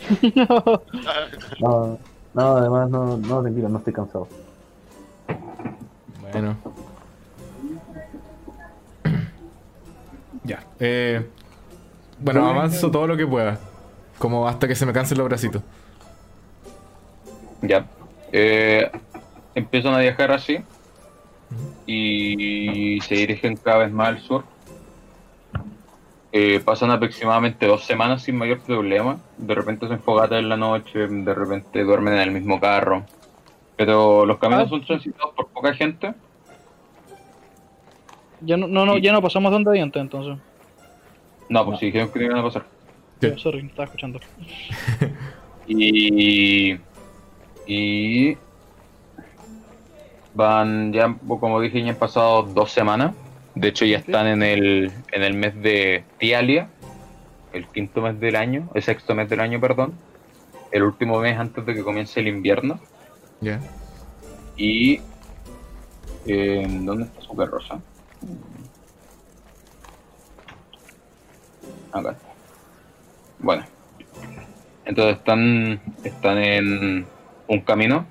*laughs* No, no, además, no, no, tranquilo, no estoy cansado. Bueno. *clears throat* ya. Eh, bueno, avanzo todo lo que pueda. Como hasta que se me cansen los bracitos. Ya. Eh, empiezan a viajar así. Y se dirigen cada vez más al sur. eh, pasan aproximadamente dos semanas sin mayor problema. De repente se enfogatan en la noche, de repente duermen en el mismo carro. Pero los caminos Ah. son transitados por poca gente. Ya no, no, no, ya no pasamos donde había antes, entonces. No, pues sí, dijeron que no iban a pasar. Sí. Sorry, no estaba escuchando. *laughs* Y. Y. Van ya, como dije, ya han pasado dos semanas. De hecho, ya están en el, en el mes de Tialia, el quinto mes del año, el sexto mes del año, perdón. El último mes antes de que comience el invierno. Ya. Y. eh, ¿Dónde está su carroza? Acá está. Bueno. Entonces están, están en un camino,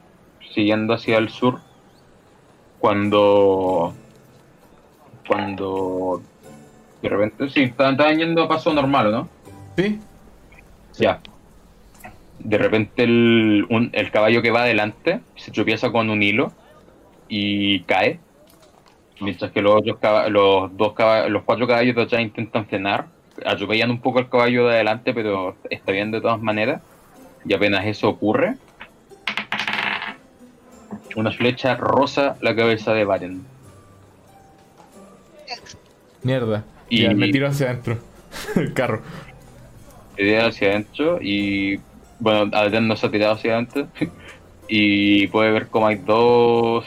siguiendo hacia el sur. Cuando. Cuando. De repente, sí, estaban, estaban yendo a paso normal, ¿o ¿no? ¿Sí? Ya. De repente el, un- el caballo que va adelante se tropieza con un hilo y cae. Mientras que los, otros los, dos caba- los cuatro caballos de atrás intentan frenar. Atropellan un poco al caballo de adelante, pero está bien de todas maneras. Y apenas eso ocurre, una flecha rosa la cabeza de Baren. Mierda. Y- Ya, me tiro hacia adentro. *laughs* El carro. idea hacia adentro y bueno, Adrián no se ha tirado hacia adentro *laughs* y puede ver como hay dos,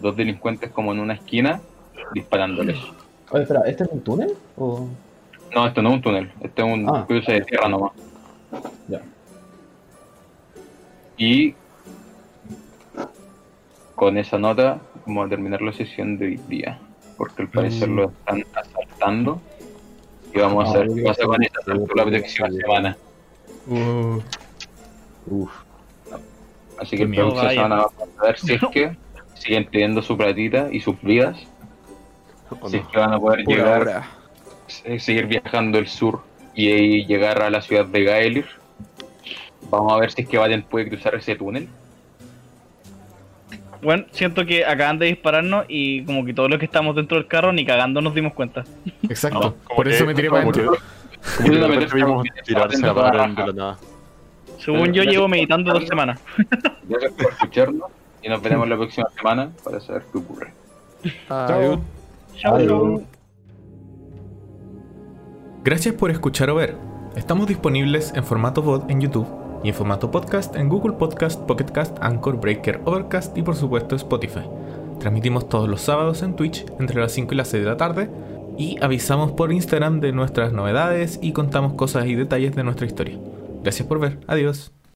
dos delincuentes como en una esquina disparándoles. Oye, espera, ¿este es un túnel? ¿O... No, esto no es un túnel, este es un Ah. cruce de tierra nomás. Ya. Y con esa nota vamos a terminar la sesión de hoy día, porque al parecer Mm. lo están asaltando y vamos a Ah, ver qué pasa con asalto la próxima semana. Uh, Uf. Así que el miedo, próxima vaya. semana vamos a ver si es *laughs* que siguen pidiendo su platita y sus vidas. ¿O Si es que van a poder llegar, ahora. eh, seguir viajando el sur y, llegar a la ciudad de Gaelir. Vamos a ver si es que Valen puede cruzar ese túnel. Bueno, siento que acaban de dispararnos y como que todos los que estamos dentro del carro ni cagando nos dimos cuenta. exacto. No, Por eso me tiré para adentro. Como que de repente vimos tirarse a de la nada. Según yo llevo meditando dos semanas. Gracias por escucharnos y nos veremos la próxima semana para saber qué ocurre. Adiós. Adiós. Gracias por escuchar o ver. Estamos disponibles en formato VOD en YouTube y en formato podcast en Google Podcast, Pocket Cast, Anchor, Breaker, Overcast y por supuesto Spotify. Transmitimos todos los sábados en Twitch entre las 5 y las 6 de la tarde y avisamos por Instagram de nuestras novedades y contamos cosas y detalles de nuestra historia. Gracias por ver. Adiós.